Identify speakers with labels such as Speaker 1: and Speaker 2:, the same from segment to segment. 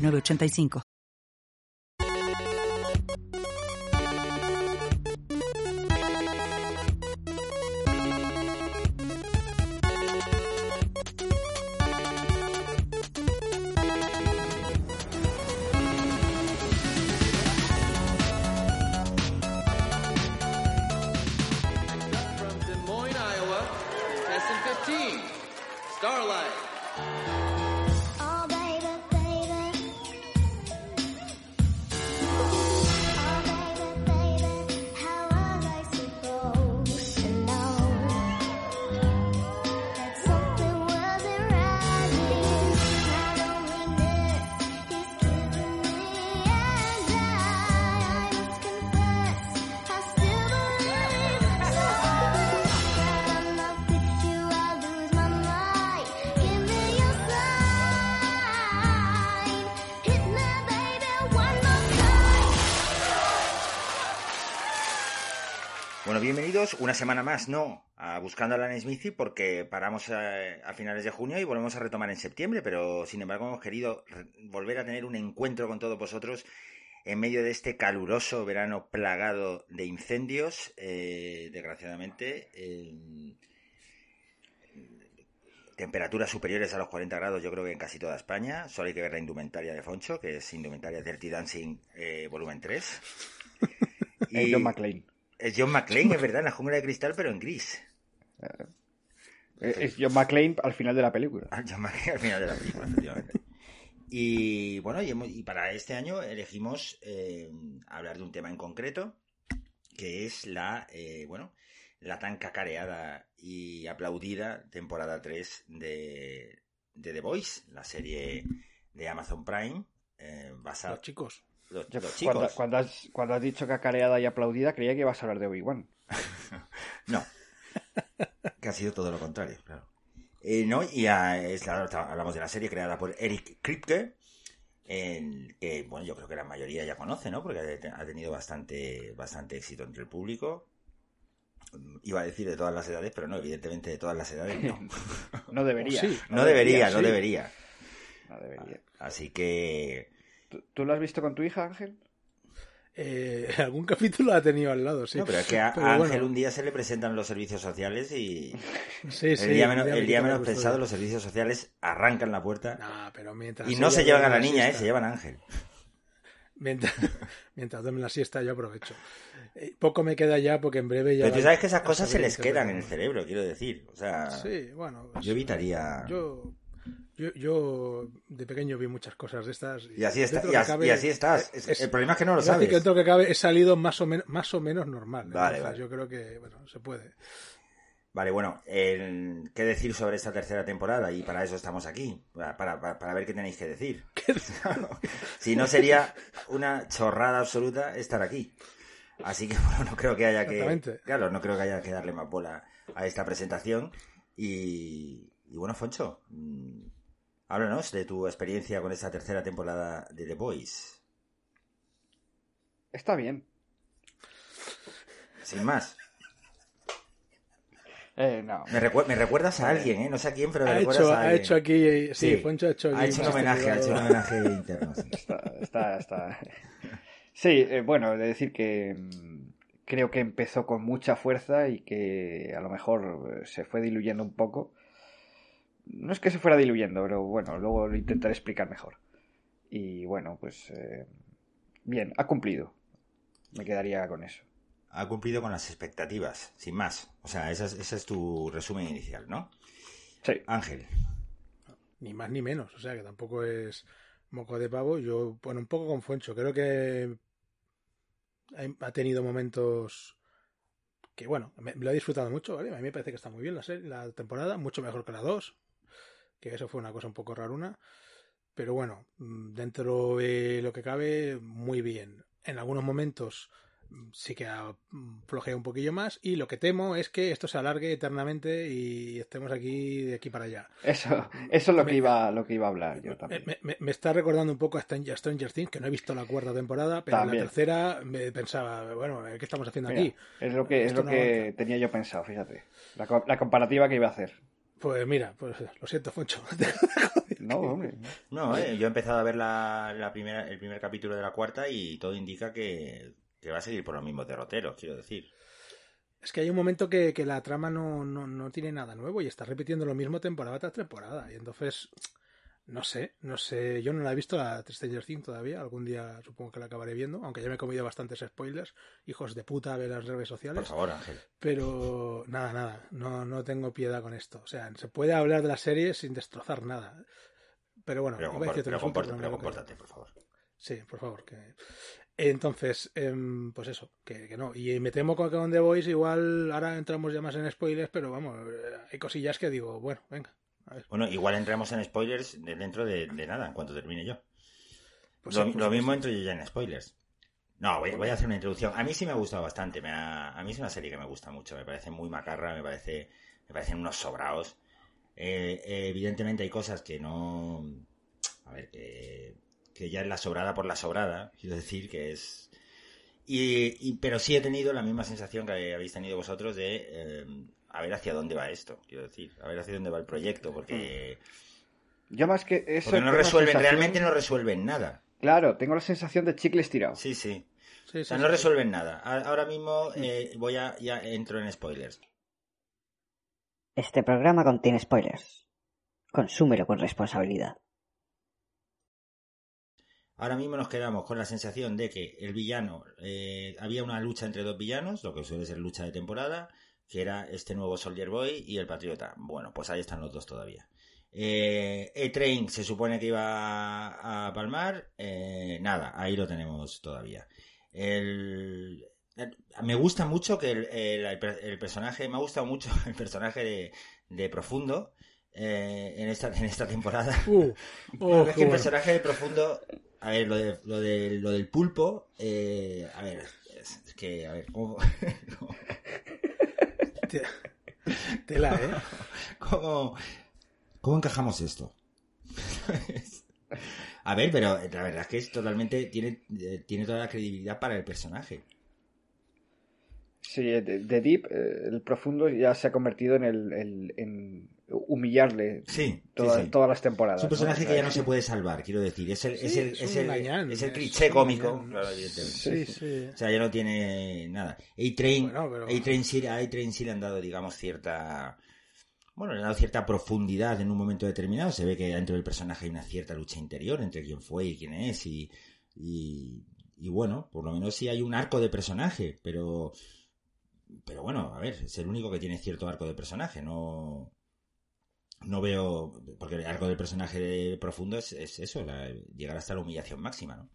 Speaker 1: 8985. 985.
Speaker 2: una semana más, no, a buscando a Lana Smithy porque paramos a, finales de junio y volvemos a retomar en septiembre, pero sin embargo hemos querido volver a tener un encuentro con todos vosotros en medio de este caluroso verano plagado de incendios, eh, desgraciadamente. temperaturas superiores a los 40 grados, yo creo que en casi toda España. Solo hay que ver la indumentaria de Foncho, que es indumentaria Dirty Dancing eh, volumen 3.
Speaker 3: y John McClane.
Speaker 2: Es John McClane, es verdad, en la jungla de cristal, pero en gris.
Speaker 3: Eh, es John McClane al final de la película.
Speaker 2: Ah, John McClane al final de la película, efectivamente. Y bueno, y, para este año elegimos eh, hablar de un tema en concreto, que es la, eh, bueno, la tan cacareada y aplaudida temporada 3 de, de The Voice, la serie de Amazon Prime, basada...
Speaker 4: Los chicos.
Speaker 3: Cuando, has, cuando has dicho cacareada y aplaudida, creía que ibas a hablar de Obi-Wan.
Speaker 2: no. que ha sido todo lo contrario, claro. Eh, no, y hablamos de la serie creada por Eric Kripke, que bueno, yo creo que la mayoría ya conoce, ¿no? Porque ha tenido bastante, bastante éxito entre el público. Iba a decir de todas las edades, pero no, evidentemente de todas las edades no.
Speaker 3: no debería.
Speaker 2: no, debería, no debería. No debería. Así que
Speaker 3: ¿Tú, lo has visto con tu hija, Ángel?
Speaker 4: Eh, algún capítulo ha tenido al lado, sí.
Speaker 2: No, pero es que a, Ángel un día se le presentan los servicios sociales y sí, sí, el día menos, el día menos pensado los servicios sociales arrancan la puerta
Speaker 4: pero
Speaker 2: y no se llevan a la niña, eh, se llevan a Ángel.
Speaker 4: Mientras, mientras la siesta yo aprovecho. Eh, poco me queda ya porque en breve ya...
Speaker 2: Pero tú sabes que esas cosas se les quedan en el cerebro, quiero decir. O sea,
Speaker 4: sí, bueno,
Speaker 2: yo evitaría...
Speaker 4: Yo yo, de pequeño vi muchas cosas de estas.
Speaker 2: Y, así, está, y, así, estás. el problema es que no lo sabes.
Speaker 4: Que dentro que cabe he salido más o, más o menos normal. Vale, Yo creo que, bueno, se puede.
Speaker 2: Vale, bueno, ¿qué decir sobre esta tercera temporada? Y para eso estamos aquí, para, para, ver qué tenéis que decir. si no sería una chorrada absoluta estar aquí. Así que bueno, no creo que haya que... Claro, no creo que haya que darle más bola a esta presentación. Y, y bueno, Foncho, mm, Háblanos de tu experiencia con esta tercera temporada de The Boys.
Speaker 3: Está bien.
Speaker 2: Sin más.
Speaker 3: Eh, no.
Speaker 2: Me, recuerdas a alguien, ¿eh? No sé a quién, pero me
Speaker 4: ha
Speaker 2: recuerdas
Speaker 4: hecho,
Speaker 2: a alguien.
Speaker 4: Ha hecho aquí... Sí, ha hecho
Speaker 2: Ha hecho un homenaje, ha hecho un homenaje interno.
Speaker 3: Está, está, Sí, eh, bueno, de decir que mm, creo que empezó con mucha fuerza y que a lo mejor eh, se fue diluyendo un poco no es que se fuera diluyendo, pero bueno, luego lo intentaré explicar mejor. Y bueno, pues eh, bien, ha cumplido. Me quedaría con eso.
Speaker 2: Ha cumplido con las expectativas, sin más. O sea, ese es, tu resumen inicial, ¿no?
Speaker 3: Sí.
Speaker 2: Ángel.
Speaker 4: Ni más ni menos, o sea que tampoco es moco de pavo. Yo, bueno, un poco con Fuencho. Creo que ha tenido momentos que, bueno, me, lo he disfrutado mucho, ¿vale? A mí me parece que está muy bien la, serie, la temporada, mucho mejor que la 2 que eso fue una cosa un poco raruna. pero bueno, mm, dentro de lo que cabe, muy bien. En algunos momentos sí que flojea un poquillo más y lo que temo es que esto se alargue eternamente y estemos aquí de aquí para allá.
Speaker 3: Eso, eso es lo que iba, lo que iba a hablar yo también.
Speaker 4: Me, está recordando un poco a Stranger Things, que no he visto la cuarta temporada, pero en la tercera me pensaba, bueno, ¿qué estamos haciendo aquí?
Speaker 3: Es lo que, es lo que tenía yo pensado, fíjate. La, la comparativa que iba a hacer.
Speaker 4: Pues mira, pues lo siento, Foncho.
Speaker 3: no, hombre.
Speaker 2: No, eh, yo he empezado a ver la, la primera, el primer capítulo de la cuarta y todo indica que que va a seguir por los mismos derroteros, quiero decir.
Speaker 4: Es que hay un momento que, la trama no, no, tiene nada nuevo y está repitiendo lo mismo temporada tras temporada. Y entonces, no sé, no sé. Yo no la he visto la Stranger Things todavía. Algún día supongo que la acabaré viendo, aunque ya me he comido bastantes spoilers. Hijos de puta, ver las redes sociales.
Speaker 2: Por favor, Ángel.
Speaker 4: Pero nada, nada. No, no tengo piedad con esto. O sea, se puede hablar de la serie sin destrozar nada. Pero bueno,
Speaker 2: pero, compórtate, por favor.
Speaker 4: Sí, por favor. Que... Entonces, em, pues eso, que, no. Y me temo con que donde voy igual ahora entramos ya más en spoilers, pero vamos, eh, hay cosillas que digo, bueno, venga.
Speaker 2: Bueno, igual entramos en spoilers dentro de, nada, en cuanto termine yo. Pues lo, pues mismo entro yo ya en spoilers. No, voy, a hacer una introducción. A mí sí me ha gustado bastante. Me a mí es una serie que me gusta mucho. Me parece muy macarra, me parece me parecen unos sobraos. Eh, evidentemente hay cosas que no... A ver, que que ya es la sobrada por la sobrada, quiero decir que es... Y, pero sí he tenido la misma sensación que habéis tenido vosotros de eh, a ver hacia dónde va esto, quiero decir, a ver hacia dónde va el proyecto, porque...
Speaker 3: Yo más que eso...
Speaker 2: Porque no resuelven, realmente no resuelven nada.
Speaker 3: Claro, tengo la sensación de chicle estirado.
Speaker 2: Sí, sí. o sea, no resuelven nada. Ahora mismo eh, voy a... ya entro en spoilers.
Speaker 5: Este programa contiene spoilers. Consúmelo con responsabilidad.
Speaker 2: Ahora mismo nos quedamos con la sensación de que el villano, eh, había una lucha entre dos villanos, lo que suele ser lucha de temporada, que era este nuevo Soldier Boy y el Patriota. Bueno, pues ahí están los dos todavía. Eh, E-Train se supone que iba a, palmar, eh, nada, ahí lo tenemos todavía. me gusta mucho que el, personaje, me ha gustado mucho el personaje de, Profundo. en, esta, en esta temporada. Uh, es que el personaje de Profundo a ver, lo, de, lo, de, lo del pulpo, eh, a ver, es, que, a ver, ¿cómo...?
Speaker 4: Tela, ¿eh?
Speaker 2: ¿Cómo, ¿Cómo encajamos esto? a ver, pero la verdad es que es totalmente, tiene, tiene toda la credibilidad para el personaje.
Speaker 3: Sí, de, Deep, eh, el profundo ya se ha convertido en el, en humillarle
Speaker 2: sí,
Speaker 3: todas las temporadas.
Speaker 2: Es un personaje que ya no se puede salvar, quiero decir. Es el, es el, es el, es el cliché cómico.
Speaker 4: sí, sí.
Speaker 2: O sea, ya no tiene nada. A-Train, A-Train sí, sí le han dado, digamos, cierta... Bueno, le han dado cierta profundidad en un momento determinado. Se ve que dentro del personaje hay una cierta lucha interior entre quién fue y quién es. Y, y, y bueno, por lo menos sí hay un arco de personaje, pero... Pero bueno, a ver, es el único que tiene cierto arco de personaje, no no veo, porque el arco del personaje de profundo es, eso, llegar hasta la humillación máxima, ¿no?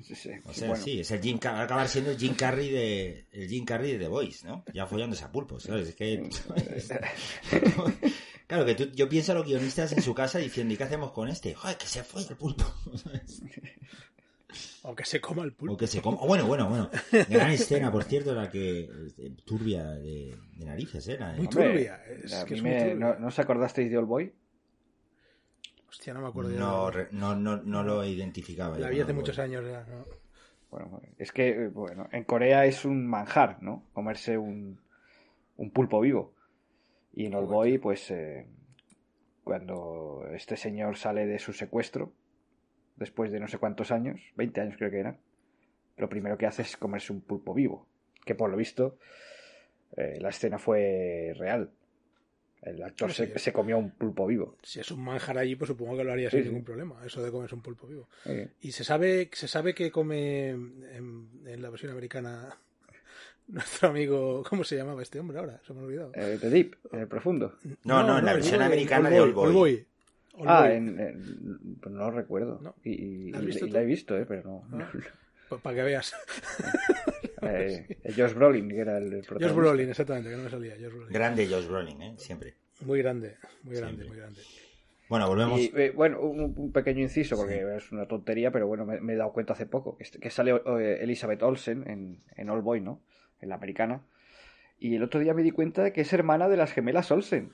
Speaker 3: Sí, sí.
Speaker 2: O sea, sí, es el Jim, acabar siendo el Jim Carrey de el Jim Carrey de The Voice, ¿no? Ya follándose a pulpos, ¿sabes? Es que claro que tú, yo pienso a los guionistas en su casa diciendo, ¿y qué hacemos con este? Joder, que se fue el pulpo.
Speaker 4: O que se coma el pulpo.
Speaker 2: O que se coma. Bueno, bueno, bueno. Gran escena, por cierto, la que. Eh, turbia de, narices, ¿eh?
Speaker 4: muy turbia.
Speaker 3: ¿no, os acordasteis de Old Boy?
Speaker 4: Hostia, no me acuerdo.
Speaker 2: No, no, no, no, lo identificaba.
Speaker 4: La vi hace muchos años ya, ¿no?
Speaker 3: Bueno, es que, bueno, en Corea es un manjar, ¿no? Comerse un, un pulpo vivo. Y en Old Boy, pues, eh, cuando este señor sale de su secuestro, después de no sé cuántos años, 20 años creo que eran, lo primero que hace es comerse un pulpo vivo, que por lo visto eh, la escena fue real. El actor se, comió un pulpo vivo.
Speaker 4: Si es un manjar allí, pues supongo que lo haría sin ningún problema, eso de comerse un pulpo vivo. Y se sabe, se sabe que come en, la versión americana nuestro amigo, ¿cómo se llamaba este hombre ahora? Se me ha olvidado.
Speaker 3: Eh, The Deep, el profundo.
Speaker 2: No, no, en la versión americana de Old
Speaker 3: ah, en, pues no recuerdo. Y, ¿La, he visto, eh, pero no. Ah,
Speaker 4: pues para que veas.
Speaker 3: eh, Josh Brolin, que era el protagonista.
Speaker 4: Josh Brolin, exactamente, que no me salía. Josh Brolin.
Speaker 2: Grande Josh Brolin, ¿eh? Siempre.
Speaker 4: Muy grande, muy grande, muy grande.
Speaker 2: Bueno, volvemos.
Speaker 3: Eh, bueno, un, pequeño inciso, porque es una tontería, pero bueno, me, he dado cuenta hace poco, que, que sale eh, Elizabeth Olsen en, en All Boy, ¿no? En la americana. Y el otro día me di cuenta de que es hermana de las gemelas Olsen.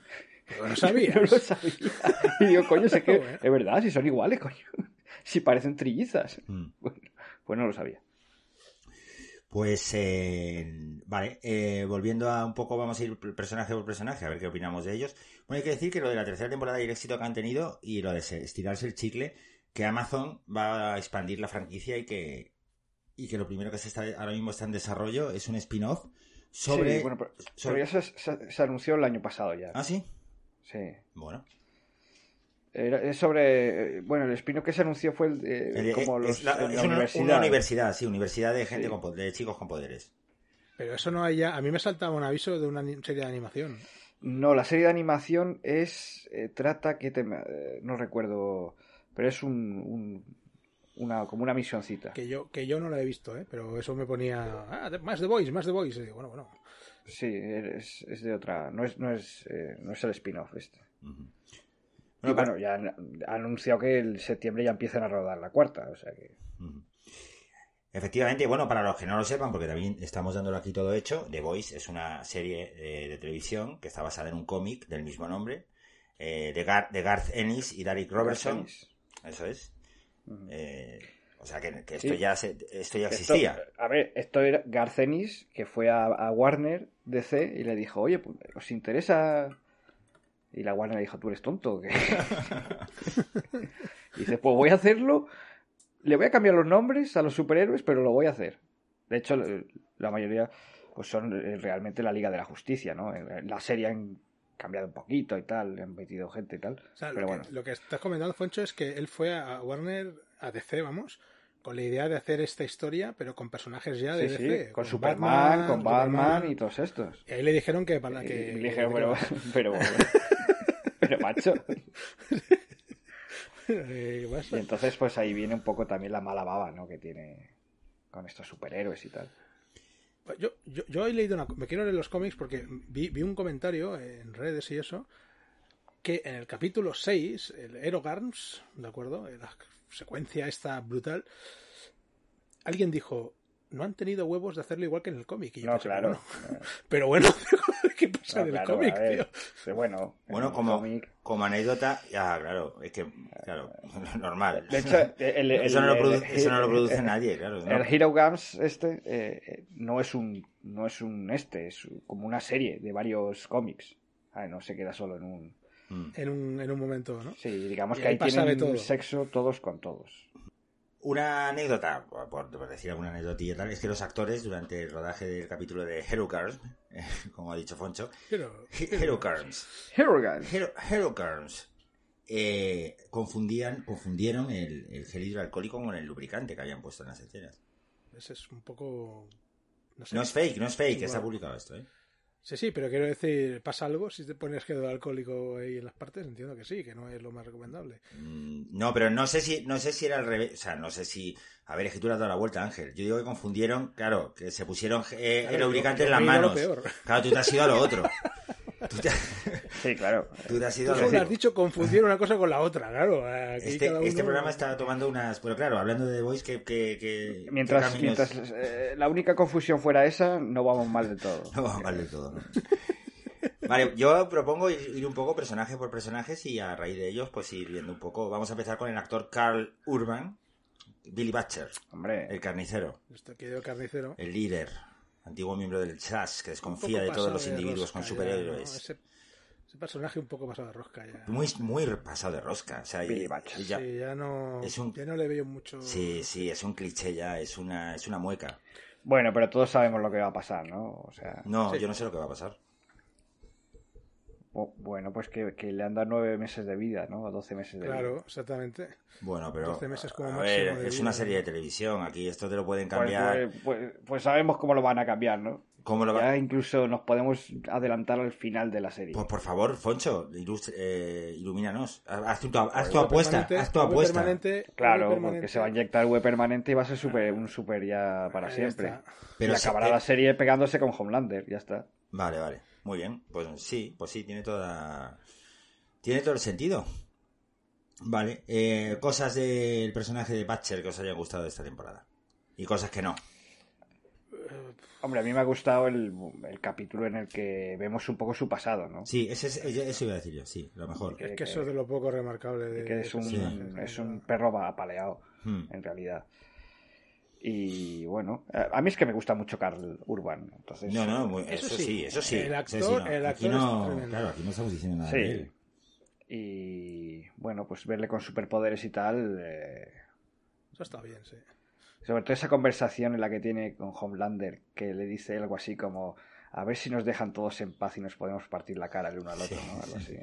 Speaker 4: No sabía.
Speaker 3: no lo sabía. Y digo, coño, sé que es verdad, si son iguales, coño. Si parecen trillizas. Mm. Bueno, pues no lo sabía.
Speaker 2: Pues, eh, vale, eh, volviendo a un poco, vamos a ir personaje por personaje, a ver qué opinamos de ellos. Bueno, hay que decir que lo de la tercera temporada y el éxito que han tenido y lo de estirarse el chicle, que Amazon va a expandir la franquicia y que, y que lo primero que se está, ahora mismo está en desarrollo es un spin-off sobre...
Speaker 3: Sí, bueno, pero, ya se, anunció el año pasado ya.
Speaker 2: ¿Ah, sí?
Speaker 3: Sí.
Speaker 2: Bueno.
Speaker 3: es sobre. Eh, bueno, el spin-off que se anunció fue el, de, como los,
Speaker 2: una, universidad. Una universidad, sí, universidad de gente con, de chicos con poderes.
Speaker 4: Pero eso no hay ya. A mí me saltaba un aviso de una serie de animación.
Speaker 3: No, la serie de animación es. Eh, trata que te. Eh, no recuerdo. Pero es un, una, como una misioncita.
Speaker 4: Que yo, que yo no la he visto, ¿eh? pero eso me ponía. Ah, más de Boys, más de Boys. bueno, bueno.
Speaker 3: Sí, es, es, de otra. No es, no es, eh, no es el spin-off este. y bueno, ya han, anunciado que el septiembre ya empiezan a rodar la cuarta, o sea que.
Speaker 2: Efectivamente, bueno, para los que no lo sepan, porque también estamos dándolo aquí todo hecho, The Voice es una serie de, televisión que está basada en un cómic del mismo nombre, eh, de, Garth Ennis y Derek Robertson. Eso es. Eh, o sea, que, esto, ya esto ya existía.
Speaker 3: a ver, esto era Garth Ennis, que fue a, Warner DC y le dijo, oye, pues, ¿os interesa...? Y la Warner le dijo, tú eres tonto. y dice, pues voy a hacerlo le voy a cambiar los nombres a los superhéroes, pero lo voy a hacer. De hecho, la mayoría pues son eh, realmente la Liga de la Justicia, ¿no? La serie han cambiado un poquito y tal, han metido gente y tal. pero
Speaker 4: lo,
Speaker 3: bueno.
Speaker 4: que, lo que estás comentando, Foncho, es que él fue a Warner, a DC, vamos, con la idea de hacer esta historia, pero con personajes ya de DC.
Speaker 3: Sí, con, Superman, con Batman, y todos estos.
Speaker 4: Y ahí le dijeron que para que.
Speaker 3: le dijeron, pero, pero, pero, macho. Eh, y entonces, pues ahí viene un poco también la mala baba, ¿no? Que tiene con estos superhéroes y tal.
Speaker 4: Yo, yo, yo he leído una. Me quiero leer los cómics porque vi, vi un comentario en redes y eso. Que en el capítulo 6, el Erogarms, ¿de acuerdo? La secuencia esta brutal. Alguien dijo: No han tenido huevos de hacerlo igual que en el cómic.
Speaker 3: no, claro.
Speaker 4: Pero bueno, ¿Qué pasa en el cómic, tío?
Speaker 3: bueno,
Speaker 2: bueno como, como anécdota, ya, claro, es que, claro, normal.
Speaker 3: De hecho,
Speaker 2: eso, no lo produce, eso, no lo produce, nadie, claro.
Speaker 3: El Hero Games este eh, no es un no es un este, es como una serie de varios cómics. no se queda solo en un,
Speaker 4: mm. en un, en un momento, ¿no?
Speaker 3: Sí, digamos que ahí tienen sexo todos con todos.
Speaker 2: Una anécdota, por, decir alguna anécdotilla tal, es que los actores durante el rodaje del capítulo de Hero Girls, como ha dicho Foncho, Hero, Hero, Hero eh, confundían, confundieron el, el, gel hidroalcohólico con el lubricante que habían puesto en las escenas.
Speaker 4: Ese es un poco...
Speaker 2: No, no es fake, no es fake, está publicado esto, ¿eh?
Speaker 4: Sí, sí, pero quiero decir, ¿pasa algo si te pones gedo alcohólico ahí en las partes? Entiendo que sí, que no es lo más recomendable.
Speaker 2: Mm, no, pero no sé si no sé si era al revés, o sea, no sé si a ver, es que tú le has dado la vuelta, Ángel. Yo digo que confundieron, claro, que se pusieron eh, el lubricante en las manos. Claro, tú te has ido a lo otro.
Speaker 3: Sí, claro.
Speaker 2: Tú te has ido
Speaker 4: a lo has dicho confundir una cosa con la otra, claro.
Speaker 2: este, este programa está tomando unas... Pero claro, hablando de Voice, que... que,
Speaker 3: mientras eh, la única confusión fuera esa, no vamos mal de todo.
Speaker 2: No vamos mal de todo, ¿no? Vale, yo propongo ir, un poco personaje por personaje y a raíz de ellos pues ir viendo un poco. Vamos a empezar con el actor Carl Urban, Billy Butcher,
Speaker 3: Hombre.
Speaker 2: el carnicero.
Speaker 4: Este carnicero.
Speaker 2: El líder, antiguo miembro del Chas, que desconfía de todos los individuos con superhéroes.
Speaker 4: ese, personaje un poco pasado de rosca ya.
Speaker 2: Muy, muy pasado de rosca. O sea.
Speaker 4: Ya, sí, ya no, ya no le veo mucho.
Speaker 2: Sí, sí, es un cliché ya, es una, es una mueca.
Speaker 3: Bueno, pero todos sabemos lo que va a pasar, ¿no? O sea...
Speaker 2: No, yo no sé lo que va a pasar.
Speaker 3: Bueno, pues que, le han dado nueve meses de vida, ¿no? O doce meses de
Speaker 4: vida. Claro, exactamente.
Speaker 2: Bueno, pero. meses como a ver, es una serie de televisión. Aquí esto te lo pueden pues, cambiar.
Speaker 3: Pues, pues, pues, sabemos cómo lo van a cambiar, ¿no?
Speaker 2: ¿Cómo lo
Speaker 3: ya incluso nos podemos adelantar al final de la serie.
Speaker 2: Pues por favor, Foncho, eh, ilumínanos. Haz tu, haz tu apuesta. Haz tu apuesta.
Speaker 3: Claro, porque se va a inyectar web permanente y va a ser super, un super ya para siempre. Pero y acabará la serie pegándose con Homelander, ya está.
Speaker 2: Vale, vale. Muy bien, pues sí, pues sí, tiene toda. Tiene todo el sentido. Vale, eh, cosas del personaje de Batcher que os haya gustado de esta temporada. Y cosas que no.
Speaker 3: Hombre, a mí me ha gustado el, capítulo en el que vemos un poco su pasado, ¿no?
Speaker 2: Sí, ese eso iba a decir yo, sí, lo mejor.
Speaker 4: Es que, eso es de lo poco remarcable. De,
Speaker 3: que es un, es un perro apaleado, hmm. en realidad. Y bueno, a mí es que me gusta mucho Carl Urban. Entonces,
Speaker 2: no, no, eso, sí, eso sí.
Speaker 4: El actor, el actor
Speaker 2: no, claro, aquí no estamos diciendo nada de él.
Speaker 3: Y bueno, pues verle con superpoderes y tal. Eh,
Speaker 4: eso está bien, sí.
Speaker 3: Sobre todo esa conversación en la que tiene con Homelander, que le dice algo así como, a ver si nos dejan todos en paz y nos podemos partir la cara el uno al otro, ¿no? Algo así.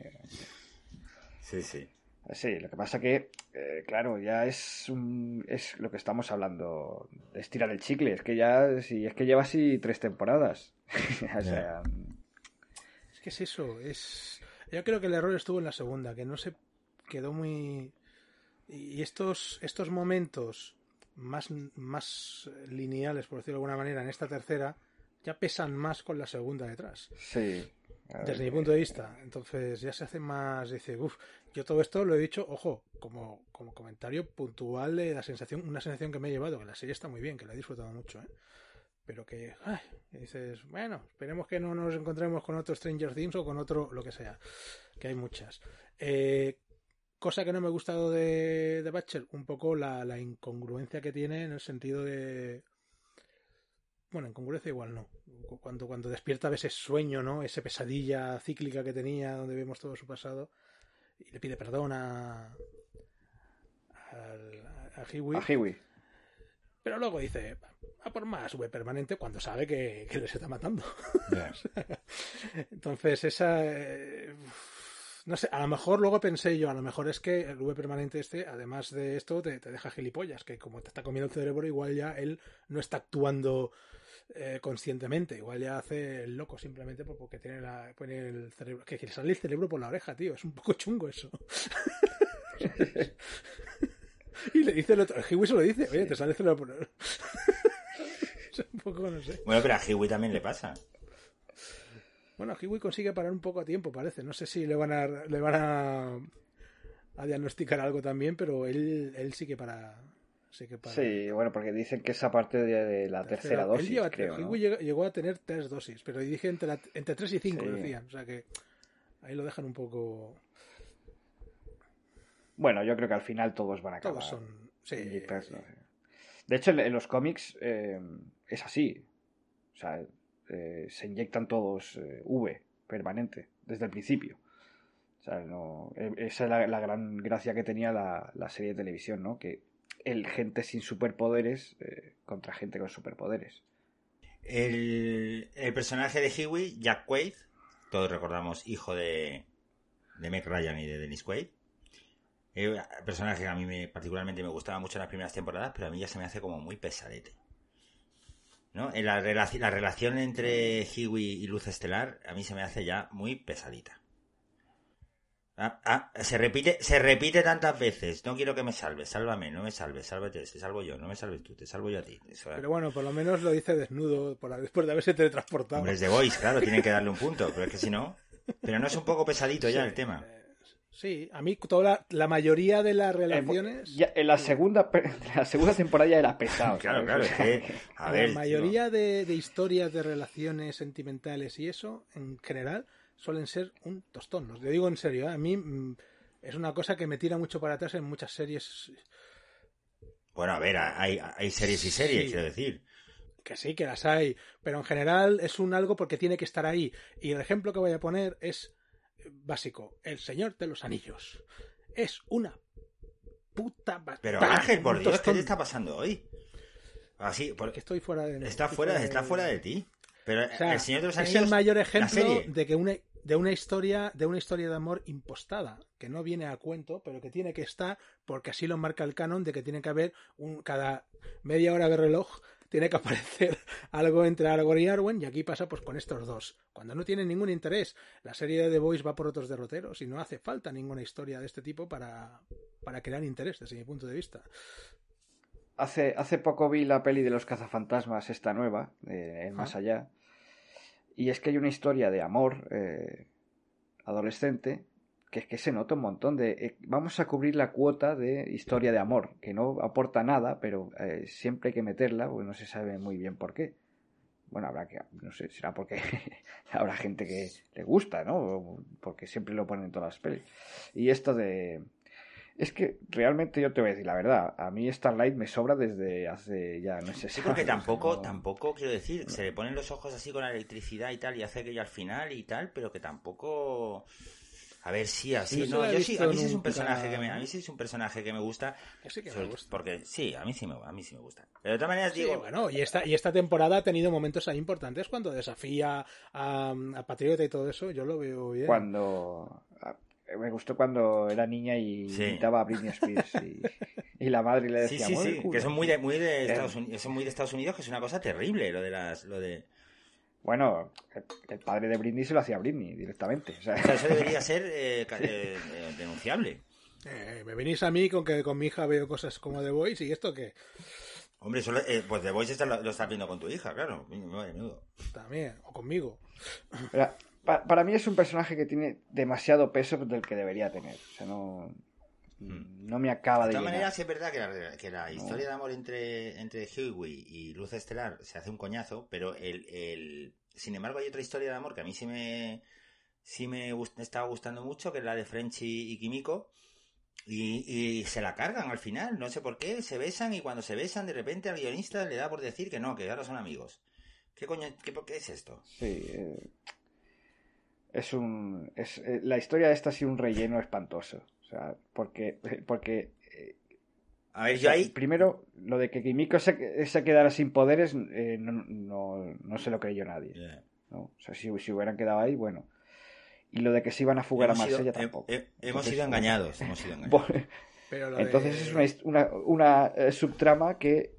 Speaker 2: Sí, sí.
Speaker 3: Sí, lo que pasa que, eh, claro, ya es es lo que estamos hablando, de estirar el chicle, es que ya, si es que lleva así tres temporadas. o sea...
Speaker 4: Es que es eso, es... Yo creo que el error estuvo en la segunda, que no se quedó muy... Y estos, estos momentos más, más lineales, por decirlo de alguna manera, en esta tercera, ya pesan más con la segunda detrás.
Speaker 3: Sí.
Speaker 4: Desde mi punto de vista. Entonces ya se hace más, dice, uff, yo todo esto lo he dicho, ojo, como, como comentario puntual de la sensación, una sensación que me he llevado, que la serie está muy bien, que la he disfrutado mucho, ¿eh? pero que ay, dices, bueno, esperemos que no nos encontremos con otro Stranger Things o con otro, lo que sea, que hay muchas. Eh, Cosa que no me ha gustado de, de Batcher, un poco la, la, incongruencia que tiene en el sentido de. Bueno, incongruencia igual no. Cuando, cuando despierta ese sueño, ¿no? Esa pesadilla cíclica que tenía, donde vemos todo su pasado, y le pide perdón a. a, a
Speaker 3: Hiwi.
Speaker 4: Pero luego dice, a por más V permanente cuando sabe que, que les está matando. Entonces, esa. Eh, no sé, a lo mejor luego pensé yo, a lo mejor es que el V permanente este, además de esto, te, deja gilipollas, que como te está comiendo el cerebro, igual ya él no está actuando eh, conscientemente, igual ya hace el loco simplemente porque tiene, la, pone el cerebro, que, le sale el cerebro por la oreja, tío, es un poco chungo eso. y le dice el otro, Hiwi se lo dice, oye, te sale el cerebro por la oreja. un poco, no sé.
Speaker 2: Bueno, pero a Hiwi también le pasa.
Speaker 4: Bueno, Hiwi consigue parar un poco a tiempo, parece. No sé si le van a, le van a, a diagnosticar algo también, pero él, él sí que para. Sí, que para.
Speaker 3: sí, bueno, porque dicen que esa parte de, la tercera, dosis.
Speaker 4: Llegó, a tener tres dosis, pero dije entre, entre tres y cinco, decían. O sea que ahí lo dejan un poco.
Speaker 3: Bueno, yo creo que al final todos van a acabar.
Speaker 4: Todos son. Sí.
Speaker 3: De hecho, en, los cómics eh, es así. O sea, eh, se inyectan todos eh, V permanente desde el principio. O sea, no, e, esa es la, gran gracia que tenía la, serie de televisión, ¿no? Que el gente sin superpoderes eh, contra gente con superpoderes.
Speaker 2: El, personaje de Huey, Jack Quaid, todos recordamos hijo de, de Meg Ryan y de Dennis Quaid. El personaje que a mí me, particularmente me gustaba mucho en las primeras temporadas, pero a mí ya se me hace como muy pesadete. ¿no? La, relación, la relación entre Hiwi y Luz Estelar a mí se me hace ya muy pesadita. Ah, ah, se repite, se repite tantas veces. No quiero que me salves, sálvame, no me salves, sálvate, te salvo yo, no me salves tú, te salvo yo a ti.
Speaker 4: pero bueno, por lo menos lo dice desnudo por, después de haberse teletransportado.
Speaker 2: Hombre, es de Voice, claro, tienen que darle un punto, pero es que si no. Pero no es un poco pesadito ya el tema.
Speaker 4: Sí, a mí toda la, mayoría de las relaciones.
Speaker 3: en la segunda, la segunda temporada ya era pesado.
Speaker 2: claro, claro. a
Speaker 4: ver, la mayoría de, historias de relaciones sentimentales y eso, en general, suelen ser un tostón. Lo digo en serio, ¿eh? a mí mm, es una cosa que me tira mucho para atrás en muchas series.
Speaker 2: Bueno, a ver, hay, hay series y series, quiero decir.
Speaker 4: Que sí, que las hay, pero en general es un algo porque tiene que estar ahí. Y el ejemplo que voy a poner es básico, El Señor de los Anillos. Es una puta
Speaker 2: Pero Ángel, por Dios, ¿qué te está pasando hoy? Así, porque
Speaker 4: estoy fuera de
Speaker 2: está fuera, está fuera de ti. Pero el Señor de los Anillos
Speaker 4: es el mayor ejemplo de que una de una historia de una historia de amor impostada que no viene a cuento pero que tiene que estar porque así lo marca el canon de que tiene que haber un cada media hora de reloj tiene que aparecer algo entre Aragorn y Arwen, y aquí pasa pues con estos dos. Cuando no tienen ningún interés, la serie de The Voice va por otros derroteros y no hace falta ninguna historia de este tipo para, para crear interés, desde mi punto de vista.
Speaker 3: Hace, hace poco vi la peli de los cazafantasmas, esta nueva, en Más Allá, y es que hay una historia de amor eh, adolescente que es que se nota un montón de... eh, vamos a cubrir la cuota de historia de amor, que no aporta nada, pero eh, siempre hay que meterla, porque no se sabe muy bien por qué. Bueno, habrá que... No sé, será porque habrá gente que le gusta, ¿no? Porque siempre lo ponen en todas las pelis. Y esto de... Es que realmente yo te voy a decir la verdad, a mí Starlight me sobra desde hace ya no sé
Speaker 2: Sí, porque tampoco,
Speaker 3: no-
Speaker 2: tampoco quiero decir, se le ponen los ojos así con la electricidad y tal, y hace aquello al final y tal, pero que tampoco. A ver, sí, así.
Speaker 4: Sí, no
Speaker 2: yo sí, a mí sí es un personaje que me, a mí sí es un personaje que me gusta.
Speaker 4: Que sí que me gusta.
Speaker 2: Porque sí, a mí sí me, a mí sí me gusta. Pero de todas maneras
Speaker 4: Sí,
Speaker 2: digo,
Speaker 4: bueno, y esta, y esta temporada ha tenido momentos ahí importantes cuando desafía a, a Patriota y todo eso, yo lo veo bien.
Speaker 3: cuando me gustó cuando era niña y
Speaker 2: Sí.
Speaker 3: imitaba a Britney Spears y, y la madre le decía
Speaker 2: sí, que son muy de, muy de. Estados Unidos, son muy de Estados Unidos, que es una cosa terrible, lo de las, lo de.
Speaker 3: bueno el, padre de Britney se lo hacía a Britney directamente o sea,
Speaker 2: O sea, eso debería ser eh, eh, eh, denunciable.
Speaker 4: Eh, me venís a mí con que con mi hija veo cosas como The Voice y esto que
Speaker 2: Hombre, solo, eh, pues The Voice está- lo, lo estás viendo con tu hija, claro. Menudo.
Speaker 4: también, o conmigo.
Speaker 3: Pa- para mí es un personaje que tiene demasiado peso del que debería tener. O sea, no, no me acaba
Speaker 2: De
Speaker 3: de
Speaker 2: todas
Speaker 3: llenar.
Speaker 2: maneras, sí es verdad que la, que la historia de amor entre, entre Hughie y Luz Estelar se hace un coñazo, pero el, el... sin embargo hay otra historia de amor que a mí sí me, sí me, gust- me estaba gustando mucho, que es la de Frenchy y Kimiko, y, y se la cargan al final, no sé por qué, se besan y cuando se besan de repente al guionista le da por decir que no, que ahora son amigos. ¿Qué coño, qué es esto?
Speaker 3: Sí, eh, es un. Es, eh, la historia esta ha sido un relleno espantoso. O sea, porque. porque eh,
Speaker 2: A ver, yo ahí...
Speaker 3: Primero, lo de que Kimiko se, se quedara sin poderes eh, no, no, no se lo creyó nadie.
Speaker 2: Eh,
Speaker 3: ¿no? O sea, si, si hubieran quedado ahí, bueno. Y lo de que se iban a fugar a
Speaker 2: hemos sido-
Speaker 3: Marsella
Speaker 2: he-
Speaker 3: tampoco.
Speaker 2: he- hemos
Speaker 3: Entonces,
Speaker 2: sido engañados, hemos sido engañados.
Speaker 3: Bueno,
Speaker 4: Pero lo de-
Speaker 3: Entonces es una, una, una eh, subtrama que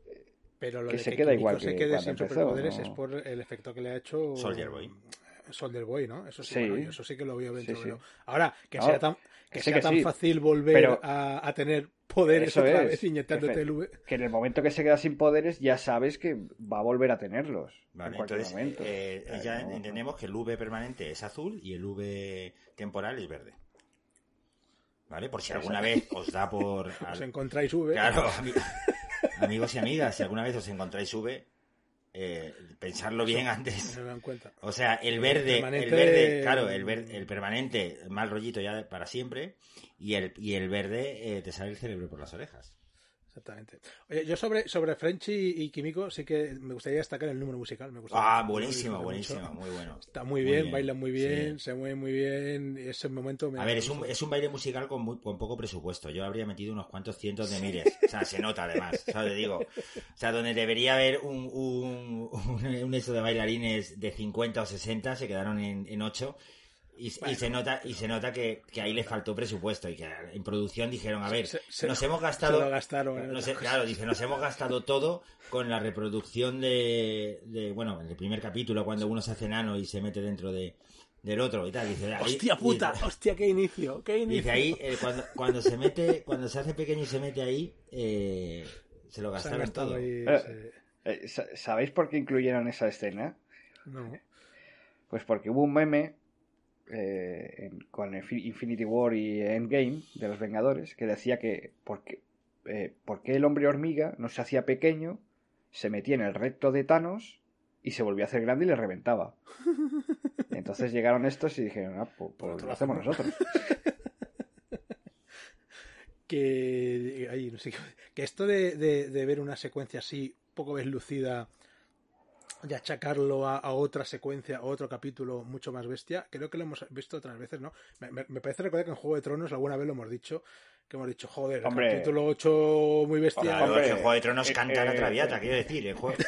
Speaker 4: pero lo
Speaker 3: que
Speaker 4: de
Speaker 3: se
Speaker 4: que
Speaker 3: queda
Speaker 4: Kimiko
Speaker 3: igual
Speaker 4: se
Speaker 3: que
Speaker 4: quede sin
Speaker 3: empezó,
Speaker 4: superpoderes
Speaker 3: ¿no?
Speaker 4: es por el efecto que le ha hecho
Speaker 2: Soldier Boy.
Speaker 4: Soldier Boy, ¿no? Eso sí,
Speaker 3: Sí.
Speaker 4: bueno, yo eso sí que lo veo dentro.
Speaker 3: Sí,
Speaker 4: pero Ahora, que
Speaker 3: No,
Speaker 4: sea tan, que
Speaker 3: sí
Speaker 4: sea
Speaker 3: que
Speaker 4: tan
Speaker 3: sí,
Speaker 4: fácil volver
Speaker 3: pero-
Speaker 4: a, a tener poderes
Speaker 3: Eso
Speaker 4: otra
Speaker 3: es,
Speaker 4: vez inyectándote el V.
Speaker 3: que en el momento que se queda sin poderes ya sabes que va a volver a tenerlos
Speaker 2: Vale,
Speaker 3: en
Speaker 2: entonces
Speaker 3: momento.
Speaker 2: eh, ya
Speaker 3: no-
Speaker 2: entendemos que el V permanente es azul y el V temporal es verde. ¿Vale? Por si alguna vez os da por...
Speaker 4: Os encontráis V.
Speaker 2: Claro, ami- amigos y amigas, si alguna vez os encontráis V, eh, pensarlo bien antes.
Speaker 4: Se dan cuenta.
Speaker 2: O sea, el verde, el verde, claro, el, ver- el permanente, mal rollito ya para siempre, y el, y el verde eh, te sale el cerebro por las orejas.
Speaker 4: Exactamente. Oye, yo sobre, sobre Frenchy y Kimiko sí que me gustaría destacar el número musical. Me gusta
Speaker 2: Ah, buenísimo, buenísimo, muy bueno.
Speaker 4: Está muy
Speaker 2: Muy
Speaker 4: bien,
Speaker 2: bien,
Speaker 4: bailan muy bien,
Speaker 2: sí.
Speaker 4: se mueven muy bien. y Ese momento me
Speaker 2: A ver, es un, es un baile musical con, muy, con poco presupuesto. Yo habría metido unos cuantos cientos de miles. O sea, se nota además. ¿Sabes? Digo. O sea, donde debería haber un, un, un, un eso de bailarines de 50 o 60, se quedaron en, en 8. Y, y se nota, y se nota que, que ahí les faltó presupuesto y que en producción dijeron, a ver,
Speaker 4: Se- se-
Speaker 2: nos hemos
Speaker 4: se
Speaker 2: gastado,
Speaker 4: lo gastaron en
Speaker 2: no
Speaker 4: otra
Speaker 2: sé,
Speaker 4: cosa.
Speaker 2: claro, dice, nos hemos gastado todo con la reproducción de, de, bueno, en el primer capítulo cuando uno se hace enano y se mete dentro de, del otro y tal, dice, ahí-
Speaker 4: ¡Hostia puta!
Speaker 2: dice-
Speaker 4: ¡Hostia, qué inicio! ¡Qué inicio!
Speaker 2: Dice ahí, eh, cuando, cuando se mete, cuando se hace pequeño y se mete ahí, eh, se lo gastaron todo.
Speaker 4: ahí,
Speaker 3: Eh, Eh, sa- ¿Sabéis por qué incluyeron esa escena?
Speaker 4: No.
Speaker 3: Pues porque hubo un meme eh, en- con Infi- Infinity War y Endgame de los Vengadores que decía que porque, eh, por qué el hombre hormiga no se hacía pequeño, se metía en el recto de Thanos y se volvía a hacer grande y le reventaba. Entonces llegaron estos y dijeron, ah, pues, pues lo hacemos nosotros.
Speaker 4: que no sé, que esto de, de- de ver una secuencia así poco deslucida y achacarlo a, a otra secuencia, a otro capítulo mucho más bestia, creo que lo hemos visto otras veces, ¿no? Me, me- me parece recordar que en Juego de Tronos alguna vez lo hemos dicho, que hemos dicho, joder, el
Speaker 3: Hombre.
Speaker 4: capítulo 8 muy bestia.
Speaker 2: Claro,
Speaker 3: Hombre,
Speaker 2: es que en Juego de Tronos
Speaker 3: eh,
Speaker 2: canta la
Speaker 3: eh,
Speaker 2: traviata,
Speaker 3: eh,
Speaker 2: quiero decir. En Juego...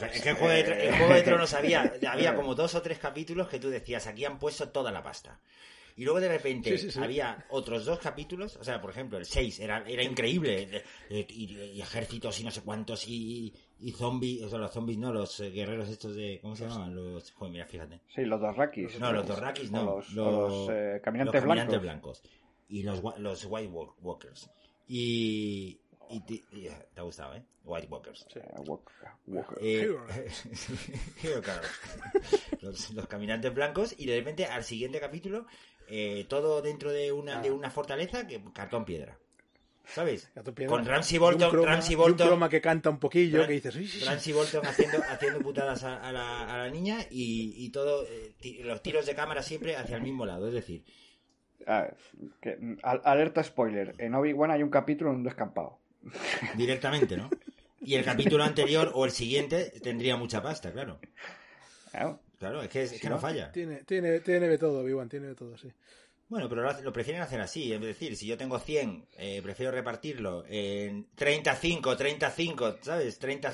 Speaker 2: Es que en Juego de, en Juego de Tronos había, había como dos o tres capítulos que tú decías, aquí han puesto toda la pasta. Y luego de repente
Speaker 4: Sí, sí, sí.
Speaker 2: había otros dos capítulos, o sea, por ejemplo, el 6 era, era increíble, de- y, y ejércitos y no sé cuántos, y, y zombies, o sea, los zombies no, los eh, guerreros estos de, ¿cómo se llaman? Los, joder, mira, fíjate.
Speaker 3: Sí, los dos rakis.
Speaker 2: No, los Dorrakis no.
Speaker 3: Los, o los, eh, caminantes,
Speaker 2: los caminantes
Speaker 3: blancos.
Speaker 2: blancos. Y los, los White Walk- Walkers. Y, y, ti- y- eh, te ha gustado, ¿eh? White Walkers.
Speaker 3: Eh, walk- walk-
Speaker 2: Eh,
Speaker 4: Hero.
Speaker 2: Hero Cars. los, los caminantes blancos y de repente al siguiente capítulo eh, todo dentro de una, de una fortaleza que cartón piedra. ¿Sabes?
Speaker 4: Piedra.
Speaker 2: Con Ramsey Bolton,
Speaker 4: croma-
Speaker 2: Ramsey
Speaker 4: y un
Speaker 2: Bolton,
Speaker 4: croma que canta un poquillo,
Speaker 2: Ram-
Speaker 4: que dices.
Speaker 2: Ramsey Bolton haciendo, haciendo putadas a, a la, a la niña y, y todo, eh, los tiros de cámara siempre hacia el mismo lado. Es decir,
Speaker 3: Ah, que- alerta spoiler. En Obi-Wan hay un capítulo en un descampado.
Speaker 2: directamente, ¿no? Y el capítulo anterior o el siguiente tendría mucha pasta, claro.
Speaker 3: Claro.
Speaker 2: Claro, es que, es que no falla.
Speaker 4: Tiene, tiene, tiene de todo, Obi-Wan, tiene de todo, sí.
Speaker 2: Bueno, pero lo, hace- lo prefieren hacer así. Es decir, si yo tengo 100, eh, prefiero repartirlo en 35, 35, ¿sabes? 30...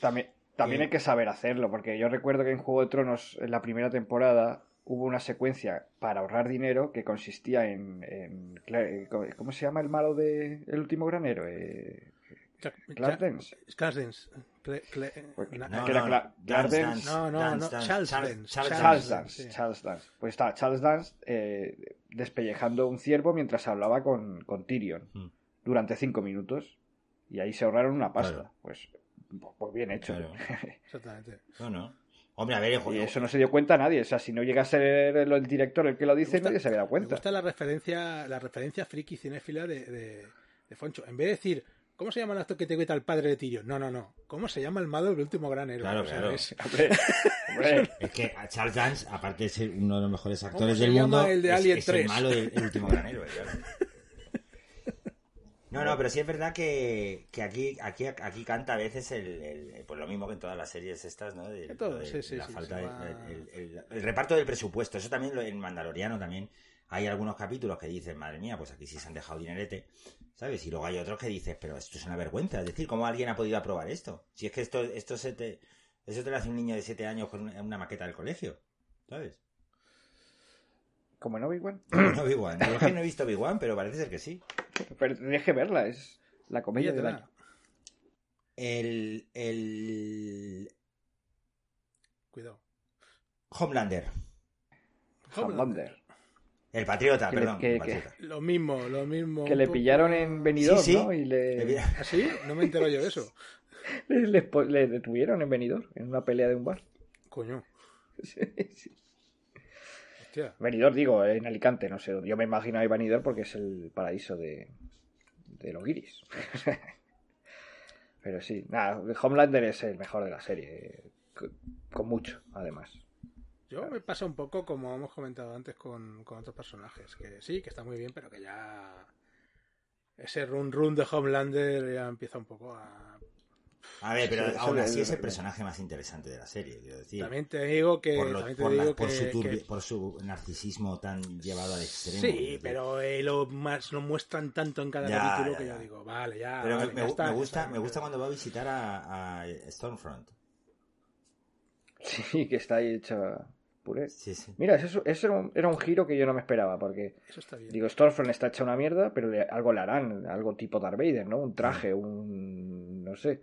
Speaker 3: También, también
Speaker 2: Eh.
Speaker 3: hay que saber hacerlo, porque yo recuerdo que en Juego de Tronos, en la primera temporada, hubo una secuencia para ahorrar dinero que consistía en... en- Cla- ¿Cómo se llama el malo de El último granero? Eh,
Speaker 4: Cle- Cle-
Speaker 3: Pues-
Speaker 2: No,
Speaker 3: era
Speaker 2: no.
Speaker 4: No, no, Charles
Speaker 2: Charles-
Speaker 4: Dance,
Speaker 2: Charles Dance.
Speaker 3: Charles Dance. Pues está Charles Dance eh, despellejando un ciervo mientras hablaba con, con Tyrion
Speaker 2: Mm.
Speaker 3: durante cinco minutos. Y ahí se ahorraron una pasta.
Speaker 2: Claro.
Speaker 3: Pues, pues bien hecho.
Speaker 2: Claro.
Speaker 4: Exactamente.
Speaker 2: No, no. Hombre, a ver, el
Speaker 3: y eso no se dio cuenta nadie. O sea, si no llega a ser el, el director el que lo dice,
Speaker 4: Me gusta-
Speaker 3: nadie se había dado
Speaker 4: Me
Speaker 3: cuenta.
Speaker 4: gusta la referencia, la referencia friki cinéfila de, de, de Foncho. En vez de decir, ¿cómo se llama el actor que te cuenta el padre de Tyrion? No, no, no. ¿Cómo se llama el malo del último gran héroe?
Speaker 2: Claro,
Speaker 4: O sea,
Speaker 2: claro.
Speaker 4: es-
Speaker 3: Hombre, hombre,
Speaker 2: Es que a Charles Dance, aparte de ser uno de los mejores
Speaker 4: ¿Cómo
Speaker 2: actores
Speaker 4: se
Speaker 2: del
Speaker 4: llama
Speaker 2: mundo,
Speaker 4: el de
Speaker 2: es,
Speaker 4: Alien
Speaker 2: es el
Speaker 4: 3?
Speaker 2: malo del el último gran héroe, claro. No, no, pero sí es verdad que, que aquí, aquí, aquí canta a veces el, el- pues lo mismo que en todas las series estas, ¿no? De,
Speaker 4: En todo,
Speaker 2: de-
Speaker 4: sí, sí,
Speaker 2: la
Speaker 4: sí,
Speaker 2: falta de-
Speaker 4: va-
Speaker 2: el, el- el reparto del presupuesto. Eso también lo- en Mandaloriano también hay algunos capítulos que dicen, madre mía, pues aquí sí se han dejado dinerete, ¿sabes? Y luego hay otros que dices, pero esto es una vergüenza. Es decir, ¿cómo alguien ha podido aprobar esto? Si es que esto, esto se te, eso te lo hace un niño de 7 años con una, una maqueta del colegio, ¿sabes?
Speaker 3: como en Obi-Wan.
Speaker 2: No, Obi-Wan. Yo es que no he visto Obi-Wan, pero parece ser que sí.
Speaker 3: Pero tendrías que verla, es la comedia del año.
Speaker 2: El, el
Speaker 4: Cuidado.
Speaker 2: Homelander.
Speaker 3: Homelander.
Speaker 2: El patriota,
Speaker 3: Que le-
Speaker 2: perdón.
Speaker 3: que-
Speaker 2: el
Speaker 3: que-
Speaker 2: patriota.
Speaker 4: Lo mismo, lo mismo.
Speaker 3: Que le
Speaker 4: poco-
Speaker 3: pillaron en Benidorm,
Speaker 2: Sí, sí.
Speaker 3: ¿no? Y le,
Speaker 2: Le-
Speaker 4: ¿Ah, sí? No me entero yo de eso.
Speaker 3: le, le- le detuvieron en Benidorm, en una pelea de un bar.
Speaker 4: Coño.
Speaker 3: Sí, sí.
Speaker 4: Hostia.
Speaker 3: Benidorm, digo, en Alicante, no sé. Yo me imagino ahí Benidorm porque es el paraíso de, de los guiris. Pero sí, nada, Homelander es el mejor de la serie. Con, con mucho, además.
Speaker 4: Yo me pasa un poco como hemos comentado antes con, con otros personajes. Que sí, que está muy bien, pero que ya. Ese run run de Homelander ya empieza un poco a.
Speaker 2: A ver, pero aún así es el personaje más interesante de la serie, quiero decir.
Speaker 4: También te digo que.
Speaker 2: por, lo-
Speaker 4: te
Speaker 2: por la-
Speaker 4: digo
Speaker 2: por
Speaker 4: que-
Speaker 2: su turbi-
Speaker 4: que-
Speaker 2: por su narcisismo tan llevado al extremo.
Speaker 4: Sí, pero eh, lo más lo muestran tanto en cada
Speaker 2: Ya,
Speaker 4: capítulo
Speaker 2: ya,
Speaker 4: que
Speaker 2: ya.
Speaker 4: yo digo, vale, ya.
Speaker 2: Pero me-
Speaker 4: vale,
Speaker 2: me,
Speaker 4: ya
Speaker 2: gu-
Speaker 4: está,
Speaker 2: me
Speaker 4: ya
Speaker 2: gusta,
Speaker 4: está.
Speaker 2: me gusta cuando va a visitar a, a Stormfront.
Speaker 3: Sí, que está ahí hecho puré.
Speaker 2: Sí, sí.
Speaker 3: Mira, eso, eso era, un, era un giro que yo no me esperaba, porque
Speaker 4: Eso está bien.
Speaker 3: digo, Stormfront está hecha una mierda, pero le- algo le harán, algo tipo Darth Vader, ¿no? Un traje, un... no sé.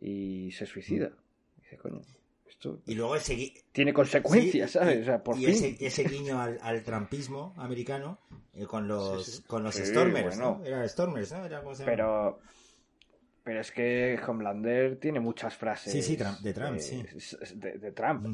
Speaker 3: Y se suicida. Dice, coño, esto
Speaker 2: Y luego ese, gui-
Speaker 3: tiene consecuencias,
Speaker 2: Sí,
Speaker 3: ¿sabes?
Speaker 2: y-
Speaker 3: O sea, por
Speaker 2: y
Speaker 3: fin.
Speaker 2: ese, ese guiño al, al trampismo americano eh, con los,
Speaker 4: Sí, sí.
Speaker 2: Con los
Speaker 3: Sí,
Speaker 2: Stormers,
Speaker 3: bueno.
Speaker 2: ¿no? Era Stormers, ¿no? Era, ¿cómo se llama?
Speaker 3: Pero... Es que Homelander tiene muchas frases.
Speaker 2: Sí, sí, Trump- de Trump,
Speaker 3: eh,
Speaker 2: sí.
Speaker 3: De, de Trump.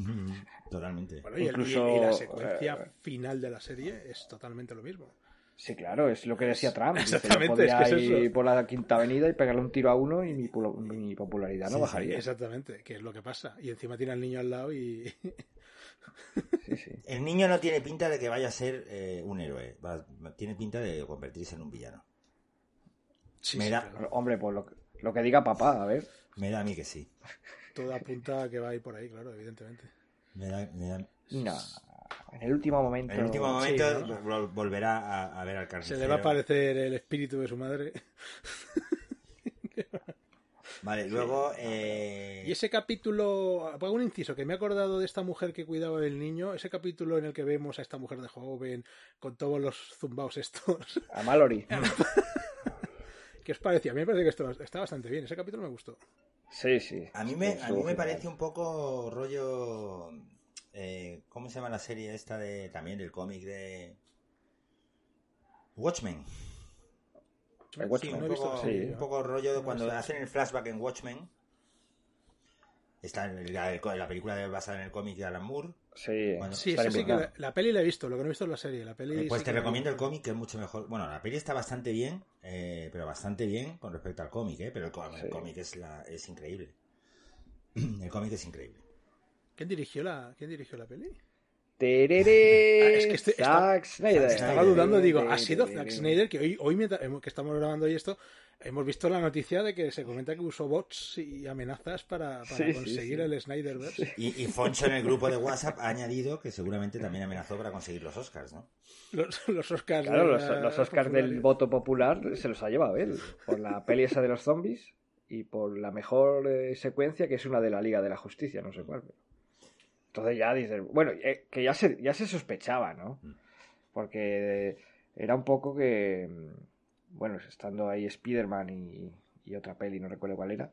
Speaker 2: Totalmente.
Speaker 4: Bueno, y, el- y-
Speaker 3: incluso,
Speaker 4: y la secuencia
Speaker 3: eh,
Speaker 4: final de la serie es totalmente lo mismo.
Speaker 3: Sí, claro, es lo que decía Trump. Dice,
Speaker 4: Exactamente,
Speaker 3: yo podía
Speaker 4: es que es
Speaker 3: ir
Speaker 4: eso.
Speaker 3: por la quinta avenida y pegarle un tiro a uno y mi, popularidad no
Speaker 2: Sí, sí,
Speaker 3: bajaría.
Speaker 4: Exactamente, que es lo que pasa. Y encima tiene al niño al lado y.
Speaker 3: Sí, sí.
Speaker 2: El niño no tiene pinta de que vaya a ser eh, un héroe. Va- tiene pinta de convertirse en un villano.
Speaker 4: Sí,
Speaker 2: Me
Speaker 4: sí,
Speaker 2: da-
Speaker 4: claro.
Speaker 3: Hombre, pues lo, que- lo que diga papá, a ver.
Speaker 2: Me da a mí que sí.
Speaker 4: Todo apunta que va a ir por ahí, claro, evidentemente.
Speaker 2: Me da, me da-
Speaker 3: No, en el último momento.
Speaker 2: En el último momento
Speaker 4: sí, ¿no?
Speaker 2: vol- volverá a, a ver al
Speaker 4: Se
Speaker 2: carnicero.
Speaker 4: le va a aparecer el espíritu de su madre.
Speaker 2: Vale, luego... eh,
Speaker 4: Y ese capítulo, hago un inciso, que me he acordado de esta mujer que cuidaba del niño, ese capítulo en el que vemos a esta mujer de joven con todos los zumbaos estos.
Speaker 3: A Mallory.
Speaker 4: ¿Qué os parecía? A mí me parece que esto está bastante bien, ese capítulo me gustó.
Speaker 3: Sí, sí.
Speaker 2: A mí me, a mí me parece un poco rollo... eh, ¿Cómo se llama la serie esta de también del cómic de... Watchmen. Sí,
Speaker 3: Eh, Watchmen,
Speaker 2: un, poco,
Speaker 3: sí.
Speaker 2: un poco rollo de cuando hacen el flashback en Watchmen. Está en la, la película basada en el cómic de Alan Moore.
Speaker 3: Sí,
Speaker 4: bueno, sí, sí, sí que la, la, peli la he visto, lo que no he visto es la serie. La peli
Speaker 2: pues
Speaker 4: sí
Speaker 2: te recomiendo el cómic, que es mucho mejor. Bueno, la peli está bastante bien, eh, pero bastante bien con respecto al cómic, ¿eh? Pero el, el
Speaker 3: Sí.
Speaker 2: cómic es, la, es increíble. El cómic es increíble.
Speaker 4: ¿Quién dirigió la, ¿quién dirigió la peli?
Speaker 3: Tereré,
Speaker 4: Ah, es que este-
Speaker 3: Zack Snyder.
Speaker 4: Estaba dudando, digo, ¿ha sido. Zack Snyder? Que hoy, hoy mientras- que estamos grabando hoy esto, hemos visto la noticia de que se comenta que usó bots y amenazas para, para
Speaker 3: Sí, sí,
Speaker 4: conseguir
Speaker 3: sí.
Speaker 4: el Snyderverse.
Speaker 2: Y, y Foncho en el grupo de WhatsApp ha añadido que seguramente también amenazó para conseguir los Oscars, ¿no?
Speaker 4: Los, los Oscars.
Speaker 3: Claro, los, Oscars del voto popular se los ha llevado él. Por la peli esa de los zombies y por la mejor eh, secuencia que es una de la Liga de la Justicia, no sé cuál. pero- Entonces ya dices, bueno, eh, que ya se, ya se sospechaba, ¿no?
Speaker 2: Mm.
Speaker 3: Porque era un poco que, bueno, estando ahí Spider-Man y, y otra peli, no recuerdo cuál era,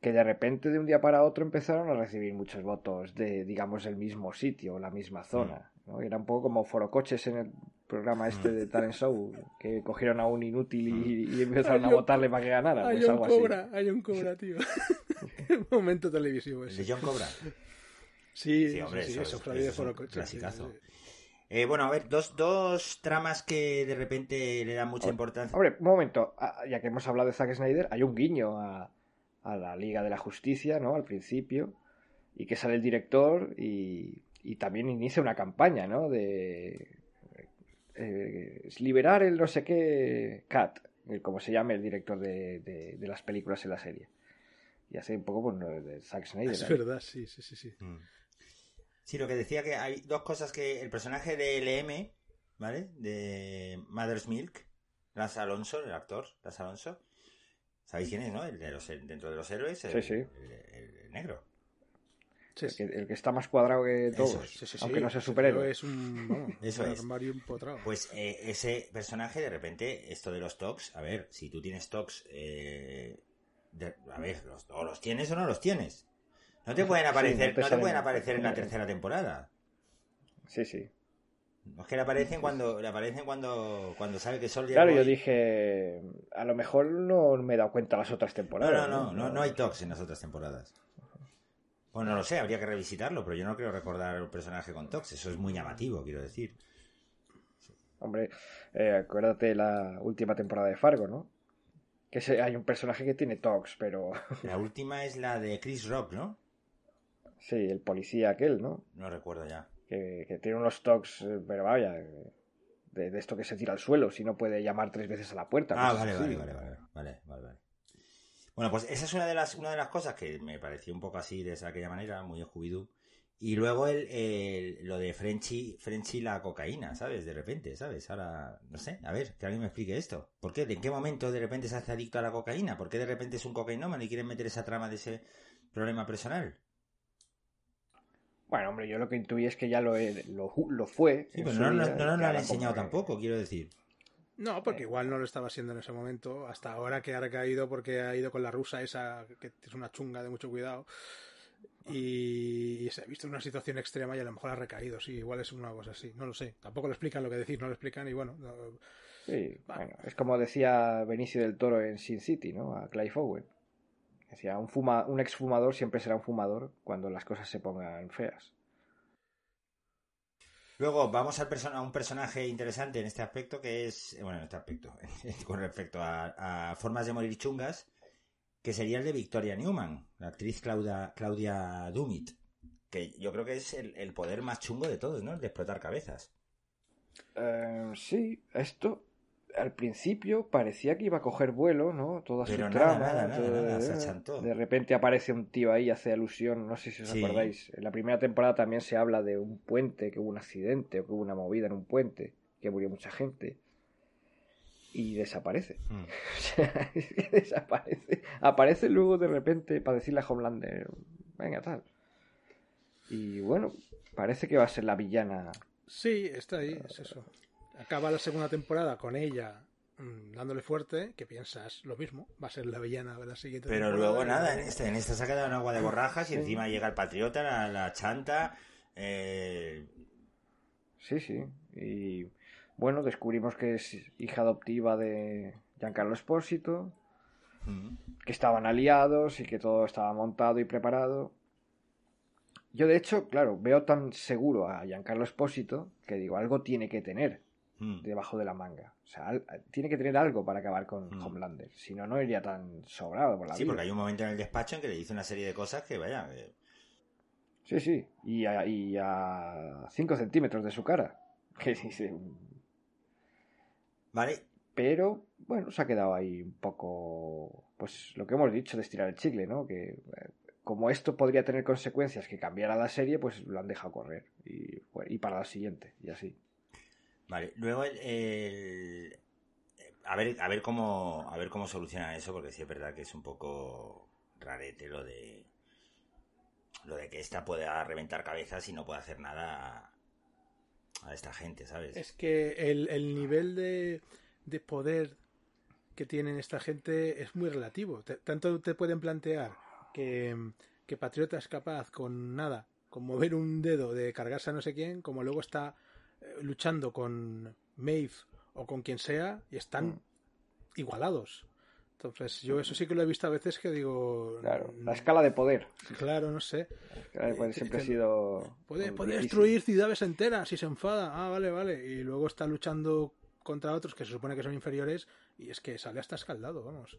Speaker 3: que de repente de un día para otro empezaron a recibir muchos votos de, digamos, el mismo sitio, la misma zona. ¿no? Era un poco como forocoches en el programa este de Talent Show, que cogieron a un inútil y, y empezaron a votarle para que ganara.
Speaker 4: Hay
Speaker 3: Pues
Speaker 4: un
Speaker 3: algo así.
Speaker 4: cobra, hay un cobra, tío. Momento televisivo
Speaker 2: El
Speaker 4: ese.
Speaker 2: de John Cobra.
Speaker 4: Sí,
Speaker 2: Sí, hombre,
Speaker 4: sí, sí,
Speaker 2: eso
Speaker 4: eso
Speaker 2: es- eso un clasicazo.
Speaker 4: sí, sí.
Speaker 2: Eh, bueno, a ver, dos, dos tramas que de repente le dan mucha importancia.
Speaker 3: Hombre, un momento, ya que hemos hablado de Zack Snyder, hay un guiño a, a la Liga de la Justicia, ¿no? Al principio, y que sale el director y, y también inicia una campaña, ¿no? De eh, liberar el no sé qué Cat, como se llame el director de, de- de las películas en la serie. Y hace un poco pues, de Zack Snyder.
Speaker 4: Es
Speaker 3: ahí.
Speaker 4: verdad, sí, sí, sí. sí.
Speaker 2: Mm. Sí, lo que decía que hay dos cosas que el personaje de LM, ¿vale? De Mother's Milk, Lance Alonso, el actor, Lance Alonso. ¿Sabéis quién es, no? El de los, dentro de los héroes, el,
Speaker 3: Sí, sí.
Speaker 2: el- el- el negro.
Speaker 4: Sí,
Speaker 3: El que, el que está más cuadrado que todos,
Speaker 2: es.
Speaker 4: sí, sí,
Speaker 3: aunque
Speaker 4: sí.
Speaker 3: no sea superhéroe.
Speaker 4: Es un,
Speaker 2: Eso
Speaker 4: un
Speaker 2: es.
Speaker 4: armario empotrado.
Speaker 2: Pues eh, ese personaje, de repente, esto de los tocs, a ver, si tú tienes tocs, eh, de- a ver, los, o los tienes o no los tienes. No te pueden aparecer,
Speaker 3: no te
Speaker 2: no te
Speaker 3: salen-
Speaker 2: pueden aparecer en la tercera temporada.
Speaker 3: Sí, sí.
Speaker 2: No es que le aparecen cuando, le aparecen cuando, cuando sabe que Soldier
Speaker 3: Claro,
Speaker 2: Boy-
Speaker 3: yo dije, a lo mejor no me he dado cuenta las otras temporadas.
Speaker 2: no, no, no, no hay tocs en las otras temporadas. Bueno, no lo sé, habría que revisitarlo, pero yo no creo recordar un personaje con tocs. Eso es muy llamativo, quiero decir.
Speaker 3: Hombre, eh, acuérdate la última temporada de Fargo, ¿no? Que se- hay un personaje que tiene tox, pero
Speaker 2: La última es la de Chris Rock, ¿no?
Speaker 3: Sí, el policía aquel, ¿no?
Speaker 2: No recuerdo ya.
Speaker 3: Que, que tiene unos tox, eh, pero vaya, de, de esto que se tira al suelo, si no puede llamar tres veces a la puerta.
Speaker 2: Ah,
Speaker 3: cosas
Speaker 2: vale, vale, vale, vale, vale, vale, vale. Bueno, pues esa es una de las, una de las cosas que me pareció un poco así de esa aquella manera, muy Scooby-Doo. Y luego el, el- lo de Frenchy, Frenchy la cocaína, ¿sabes? De repente, ¿sabes? Ahora, no sé, a ver, que alguien me explique esto. ¿Por qué? ¿En qué momento de repente se hace adicto a la cocaína? ¿Por qué de repente es un cocainómano y quieren meter esa trama de ese problema personal?
Speaker 3: Bueno, hombre, yo lo que intuí es que ya lo, he- lo, lo fue.
Speaker 2: Sí, pero no, no,
Speaker 3: vida,
Speaker 2: no lo han enseñado tampoco, quiero decir.
Speaker 4: No, porque igual no lo estaba haciendo en ese momento. Hasta ahora que ha recaído porque ha ido con la rusa esa, que es una chunga de mucho cuidado. Y se ha visto en una situación extrema y a lo mejor ha recaído. Sí, igual es una cosa así. No lo sé. Tampoco lo explican lo que decís, no lo explican. Y bueno, no-
Speaker 3: Sí, bueno, es como decía Benicio del Toro en Sin City, ¿no? A Clive Owen. Decía, un, fuma, un exfumador siempre será un fumador cuando las cosas se pongan feas.
Speaker 2: Luego vamos al a un personaje interesante en este aspecto que es, bueno, en este aspecto, con respecto a, a formas de morir chungas, que sería el de Victoria Newman, la actriz Claudia, Claudia Dumit, que yo creo que es el, el poder más chungo de todos, ¿no? El de explotar cabezas.
Speaker 3: Eh, sí, esto al principio parecía que iba a coger vuelo, ¿no? Toda
Speaker 2: Pero
Speaker 3: su
Speaker 2: nada,
Speaker 3: trama.
Speaker 2: nada, nada,
Speaker 3: todo-
Speaker 2: nada, se achantó.
Speaker 3: De repente aparece un tío ahí, hace alusión, no sé si os
Speaker 2: Sí.
Speaker 3: acordáis. En la primera temporada también se habla de un puente, que hubo un accidente o que hubo una movida en un puente, que murió mucha gente. Y desaparece. O sea, es que desaparece. Aparece luego de repente para decirle a Homelander, venga, tal. Y bueno, parece que va a ser la villana.
Speaker 4: Sí, está ahí, es eso. Acaba la segunda temporada con ella mm, dándole fuerte, que piensas lo mismo, va a ser la villana de la siguiente
Speaker 2: Pero
Speaker 4: temporada.
Speaker 2: luego nada, en esta, en esta se ha quedado en agua de borrajas y
Speaker 3: Sí.
Speaker 2: encima llega el patriota, la, la chanta, eh,
Speaker 3: Sí, sí. Y bueno, descubrimos que es hija adoptiva de Giancarlo Espósito,
Speaker 2: mm,
Speaker 3: que estaban aliados y que todo estaba montado y preparado. Yo, de hecho, claro, veo tan seguro a Giancarlo Espósito que digo, algo tiene que tener
Speaker 2: Mm.
Speaker 3: debajo de la manga. O sea, al- tiene que tener algo para acabar con
Speaker 2: Mm.
Speaker 3: Homelander. Si no, no iría tan sobrado por la
Speaker 2: Sí,
Speaker 3: vida.
Speaker 2: porque hay un momento en el despacho en que le dice una serie de cosas que, vaya, eh,
Speaker 3: Sí, sí. Y a, y a 5 centímetros de su cara. Que dice.
Speaker 2: vale,
Speaker 3: Pero, bueno, se ha quedado ahí un poco. Pues lo que hemos dicho de estirar el chicle, ¿no? Que eh, como esto podría tener consecuencias que cambiara la serie, pues lo han dejado correr. Y para la siguiente, y así.
Speaker 2: Vale, luego el, a ver a ver cómo a ver cómo solucionan eso porque sí es verdad que es un poco rarete lo de lo de que esta pueda reventar cabezas y no pueda hacer nada a, a esta gente, ¿sabes?
Speaker 4: Es que el, el nivel de, de poder que tienen esta gente es muy relativo. Tanto te pueden plantear que, que Patriota es capaz con nada, con mover un dedo de cargarse a no sé quién, como luego está eh, luchando con Maeve o con quien sea y están
Speaker 3: Mm.
Speaker 4: igualados. Entonces, yo eso sí que lo he visto a veces que digo.
Speaker 3: Claro,
Speaker 4: mm,
Speaker 3: la escala de poder.
Speaker 4: Claro, no sé.
Speaker 3: La escala de poder
Speaker 4: Eh,
Speaker 3: siempre ha sido.
Speaker 4: Puede, puede destruir ciudades enteras si se enfada. Ah, vale, vale. Y luego está luchando contra otros que se supone que son inferiores y es que sale hasta escaldado, vamos.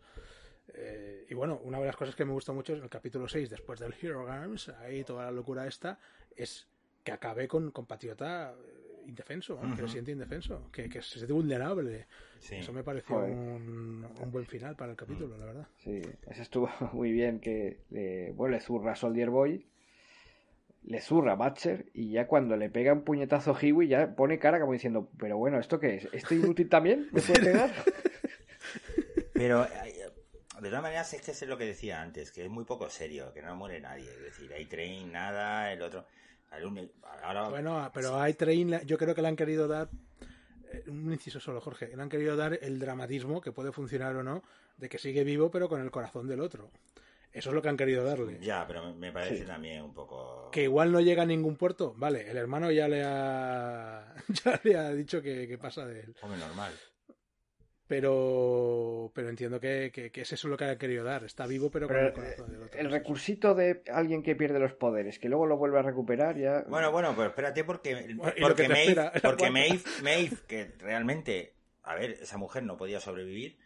Speaker 4: Eh, y bueno, una de las cosas que me gusta mucho es el capítulo 6, después del Hero Games, ahí toda la locura esta, es que acabe con, con Indefenso, que se siente indefenso, que, que se siente vulnerable.
Speaker 2: Sí.
Speaker 4: Eso me pareció un, un buen final para el capítulo, la verdad.
Speaker 3: Sí, eso estuvo muy bien que le, bueno, le zurra a Soldier Boy, le zurra a Butcher y ya cuando le pega un puñetazo a Hiwi ya pone cara como diciendo, pero bueno, ¿esto qué es? ¿Este inútil también me puede pegar?
Speaker 2: Pero de todas maneras es que es lo que decía antes, que es muy poco serio, que no muere nadie, es decir, hay train, nada, el otro el uni- ahora
Speaker 4: Bueno, pero hay Train, yo creo que le han querido dar eh, un inciso solo, Jorge, le han querido dar el dramatismo que puede funcionar o no de que sigue vivo pero con el corazón del otro. Eso es lo que han querido darle.
Speaker 2: ya, pero me- me parece
Speaker 3: Sí.
Speaker 2: también un poco
Speaker 4: Que igual no llega a ningún puerto. Vale, el hermano ya le ha ya le ha dicho que, que pasa de él.
Speaker 2: Hombre, normal.
Speaker 4: Pero pero entiendo que, que, que es eso lo que han querido dar. Está vivo pero, con el corazón del otro.
Speaker 3: el recursito de alguien que pierde los poderes, que luego lo vuelve a recuperar ya...
Speaker 2: Bueno, bueno, pero espérate porque,
Speaker 4: Bueno,
Speaker 2: porque, Maeve, porque
Speaker 4: cuarta.
Speaker 2: Maeve, Maeve, que realmente, a ver, esa mujer no podía sobrevivir,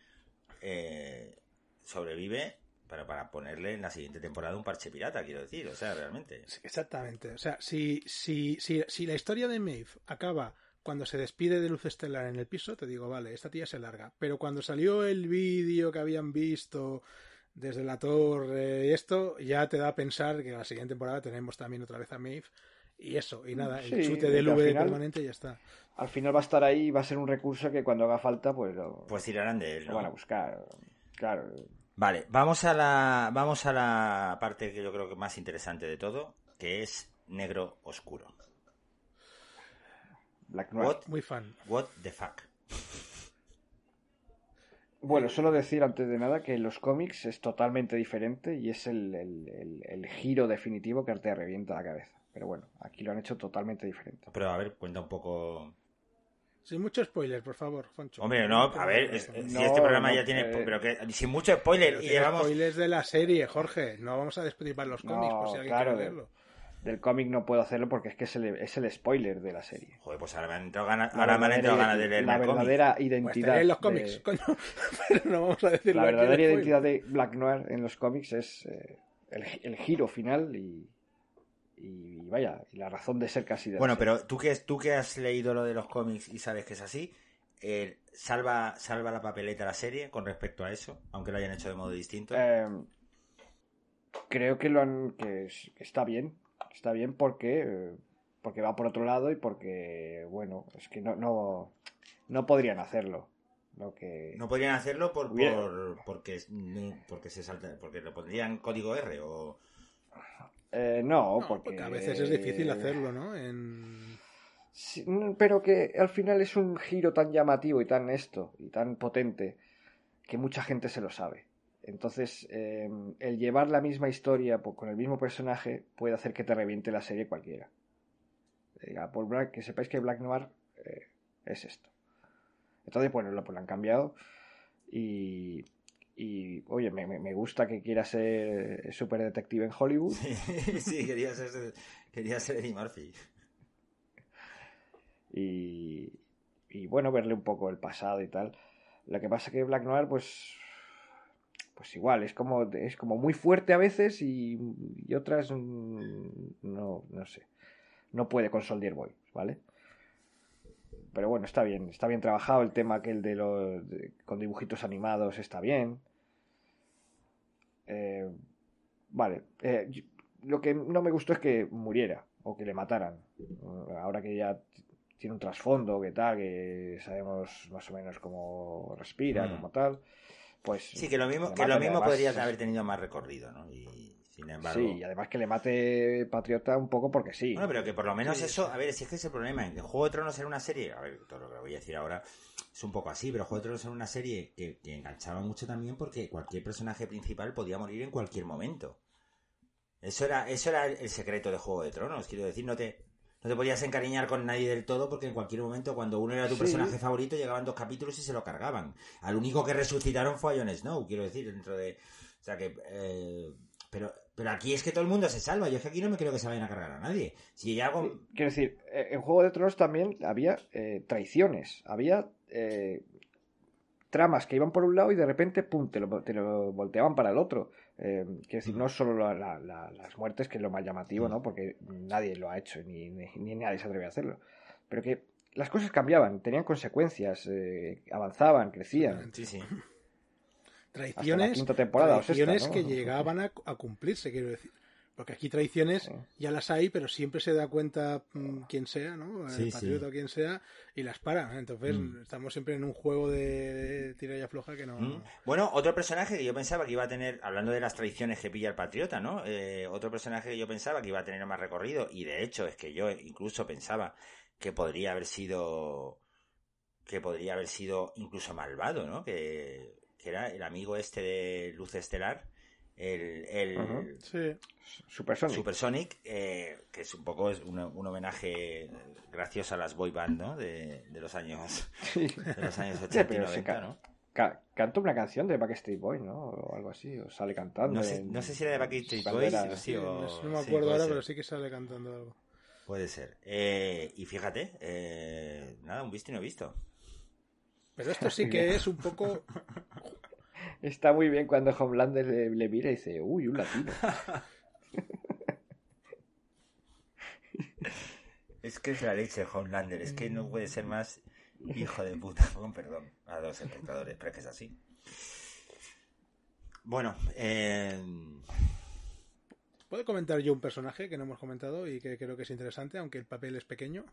Speaker 2: eh, sobrevive para, para ponerle en la siguiente temporada un parche pirata, quiero decir, o sea, realmente.
Speaker 4: Sí, Exactamente. O sea, si, si, si, si la historia de Maeve acaba cuando se despide de Luz Estelar en el piso, te digo, vale, esta tía se larga. Pero cuando salió el vídeo que habían visto desde la torre y esto, ya te da a pensar que la siguiente temporada tenemos también otra vez a Maeve. Y eso, y nada, el
Speaker 3: Sí,
Speaker 4: chute del V permanente y ya está.
Speaker 3: Al final va a estar ahí y va a ser un recurso que cuando haga falta, pues lo,
Speaker 2: Pues tirarán de él,
Speaker 3: lo
Speaker 2: ¿no?
Speaker 3: van a buscar. Claro.
Speaker 2: Vale, vamos a la vamos a la parte que yo creo que más interesante de todo, que es negro oscuro.
Speaker 3: Black Noir.
Speaker 2: What,
Speaker 4: Muy fan.
Speaker 2: what the fuck.
Speaker 3: Bueno, solo decir antes de nada que en los cómics es totalmente diferente y es el, el- el- el giro definitivo que te revienta la cabeza. Pero bueno, aquí lo han hecho totalmente diferente.
Speaker 2: Pero a ver, cuenta un poco.
Speaker 4: Sin mucho spoiler, por favor, Foncho.
Speaker 2: Hombre, no, a ver, es- si este programa
Speaker 3: no,
Speaker 2: ya tiene.
Speaker 3: eh,
Speaker 2: Pero que sin mucho spoiler
Speaker 4: Pero
Speaker 2: y llevamos.
Speaker 4: spoilers de la serie, Jorge. No vamos a despedir para los
Speaker 3: No,
Speaker 4: cómics, por si alguien
Speaker 3: claro,
Speaker 4: quiere
Speaker 3: de-
Speaker 4: leerlo.
Speaker 3: Del cómic no puedo hacerlo porque es que es el, es el spoiler de la serie.
Speaker 2: Joder, pues ahora me han entrado ganas, ahora me han entrado ganas de leerme
Speaker 3: la
Speaker 2: cómic.
Speaker 3: verdadera
Speaker 4: Pues
Speaker 3: identidad.
Speaker 4: leen los
Speaker 3: de-
Speaker 4: cómics, coño. Pero no vamos a decirlo
Speaker 3: la verdadera identidad de Black Noir en los cómics es eh, el, el giro final y, y vaya, y la razón de ser casi de
Speaker 2: Bueno, pero tú que, tú que has leído lo de los cómics y sabes que es así, eh, salva, salva la papeleta la serie con respecto a eso, aunque lo hayan hecho de modo distinto.
Speaker 3: Eh, creo que lo han que está bien está bien porque porque va por otro lado y porque bueno es que no no no podrían hacerlo lo que
Speaker 2: no podrían hacerlo por, por porque porque se salta, porque le pondrían código R o
Speaker 3: Eh, no,
Speaker 4: No,
Speaker 3: porque
Speaker 4: porque a veces es difícil hacerlo, ¿no? En...
Speaker 3: Sí, mm, pero que al final es un giro tan llamativo y tan esto y tan potente que mucha gente se lo sabe. Entonces, eh, el llevar la misma historia con el mismo personaje puede hacer que te reviente la serie cualquiera. Diga, por Black, que sepáis que Black Noir eh, es esto. Entonces, bueno, lo, pues lo han cambiado y, Y, oye, me, me gusta que quiera ser super detective en Hollywood.
Speaker 2: Sí, quería ser, quería ser Eddie Murphy.
Speaker 3: Y, y bueno, verle un poco el pasado y tal. Lo que pasa que Black Noir, pues pues igual, es como, es como muy fuerte a veces y, y otras mm, no, no sé. No puede con Soldier Boy, ¿vale? Pero bueno, está bien, está bien trabajado el tema que el de los con dibujitos animados está bien. Eh, vale, eh, lo que no me gustó es que muriera o que le mataran. Ahora que ya tiene un trasfondo, que tal, que sabemos más o menos cómo respira, mm. como tal pues...
Speaker 2: Sí, que lo mismo, que lo mismo podría haber tenido más recorrido, ¿no? Y sin embargo...
Speaker 3: Sí, y además que le mate Patriota un poco porque sí.
Speaker 2: Bueno, pero que por lo menos eso... A ver, si es que es el problema. En Juego de Tronos era una serie... A ver, todo lo que voy a decir ahora es un poco así, pero Juego de Tronos era una serie que, que enganchaba mucho también porque cualquier personaje principal podía morir en cualquier momento. Eso era, eso era el secreto de Juego de Tronos, quiero decir, no te, no te podías encariñar con nadie del todo porque en cualquier momento cuando uno era tu personaje favorito llegaban dos capítulos y se lo cargaban. Al único que resucitaron fue a Jon Snow, quiero decir, dentro de... O sea que... Eh, pero, pero aquí es que todo el mundo se salva. Yo es que aquí no me creo que se vayan a cargar a nadie. Si ya
Speaker 3: Quiero decir, eh, en Juego de Tronos también había eh, traiciones. Había tramas que iban por un lado y de repente, pum, te lo, te lo volteaban para el otro. Eh, quiero decir, no solo las muertes, que es lo más llamativo, ¿no? Porque nadie lo ha hecho, ni, ni, nadie se atreve a hacerlo. Pero que las cosas cambiaban, tenían consecuencias, eh, avanzaban, crecían.
Speaker 2: Sí, sí.
Speaker 4: Traiciones, temporada, traiciones que llegaban a, a, cumplirse, quiero decir. Porque aquí traiciones ya las hay, pero siempre se da cuenta mm, quien sea, ¿no? El patriota o quien sea, y las para. Entonces mm. estamos siempre en un juego de, tira y afloja que no...
Speaker 2: Mm. Bueno, otro personaje que yo pensaba que iba a tener, hablando de las traiciones que pilla el patriota, ¿no? Eh, otro personaje que yo pensaba que iba a tener más recorrido, y de hecho es que yo incluso pensaba que podría haber sido... que podría haber sido incluso malvado, ¿no? Que, que era el amigo este de Luz Estelar el, el
Speaker 3: Supersonic,
Speaker 2: Supersonic eh, que es un poco un, un, homenaje gracioso a las boy band ¿no? de, de los años de los años 80 y 90 ¿no?
Speaker 3: canta una canción de Backstreet Boys, ¿no? O algo así, o sale cantando.
Speaker 2: No sé, no sé si era de Backstreet Boys, sí,
Speaker 4: o... no me acuerdo ahora, pero sí que sale cantando algo.
Speaker 2: Puede ser. Eh, y fíjate, eh, nada, un visto y no visto.
Speaker 4: Pero esto sí que es un poco
Speaker 3: Está muy bien cuando Homelander le, mira y dice, uy, un latino.
Speaker 2: es que es la leche Homelander, es que no puede ser más hijo de puta, con perdón a los espectadores, pero es que es así. Bueno, eh...
Speaker 4: ¿Puedo comentar yo un personaje que no hemos comentado y que creo que es interesante, aunque el papel es pequeño?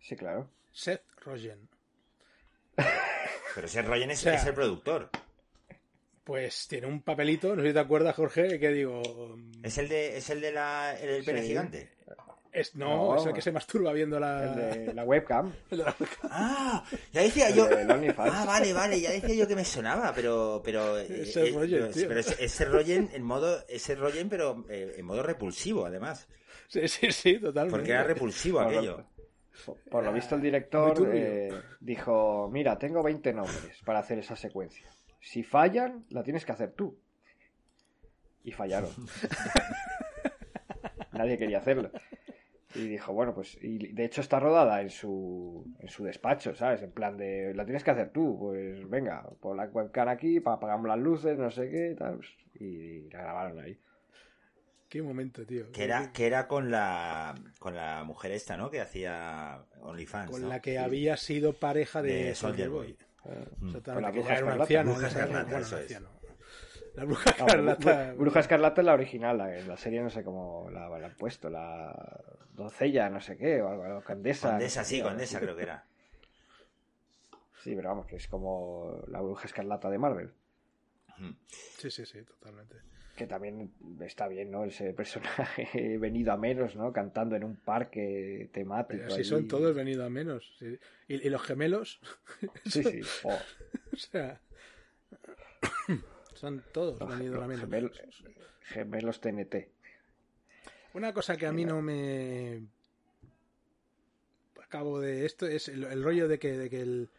Speaker 3: Sí, claro.
Speaker 4: Seth Rogen.
Speaker 2: Pero Seth Rogen es el productor
Speaker 4: pues tiene un papelito, no sé si te acuerdas, Jorge, que digo...
Speaker 2: ¿Es el de, es el de la, el del pene gigante?
Speaker 4: Es, no, es el que se masturba viendo la...
Speaker 3: El de la webcam.
Speaker 2: ah, ya decía yo... Ah, vale, vale, ya decía yo que me sonaba, pero... pero
Speaker 4: ese eh, Rogen,
Speaker 2: tío. Pero ese Rogen en modo... Ese Rogen, pero eh, en modo repulsivo, además.
Speaker 4: Sí, sí, sí, totalmente.
Speaker 2: Porque era repulsivo aquello.
Speaker 3: Por lo visto el director eh, dijo, mira, tengo 20 nombres para hacer esa secuencia. Si fallan, la tienes que hacer tú. Y fallaron. Nadie quería hacerlo. Y dijo, bueno, pues, y de hecho está rodada en su, en su despacho, ¿sabes? En plan de, la tienes que hacer tú, pues venga, pon la webcam aquí, apagamos las luces, no sé qué, y tal, y la grabaron ahí.
Speaker 4: Qué momento, tío.
Speaker 2: Que era, que era con la con la mujer esta, ¿no? Que hacía OnlyFans.
Speaker 4: Con la que había sido pareja de, Soldier Boy.
Speaker 3: Mm. la bruja escarlata. La bruja escarlata. bruja escarlata es la original, la, la serie no sé cómo la, han puesto, la doncella, no sé qué, o algo, condesa.
Speaker 2: Condesa, sí, condesa creo que era.
Speaker 3: Sí, pero vamos, que es como la bruja escarlata de Marvel.
Speaker 4: Sí, sí, sí, totalmente
Speaker 3: que también está bien, ¿no? Ese personaje venido a menos, ¿no? Cantando en un parque temático.
Speaker 4: Si son todos venido a menos. ¿Y, los gemelos?
Speaker 3: Sí, sí.
Speaker 4: Oh. o sea, son todos venidos a menos.
Speaker 3: Gemelos, TNT.
Speaker 4: Una cosa que a mí no me acabo de esto es el, rollo de que, de que el,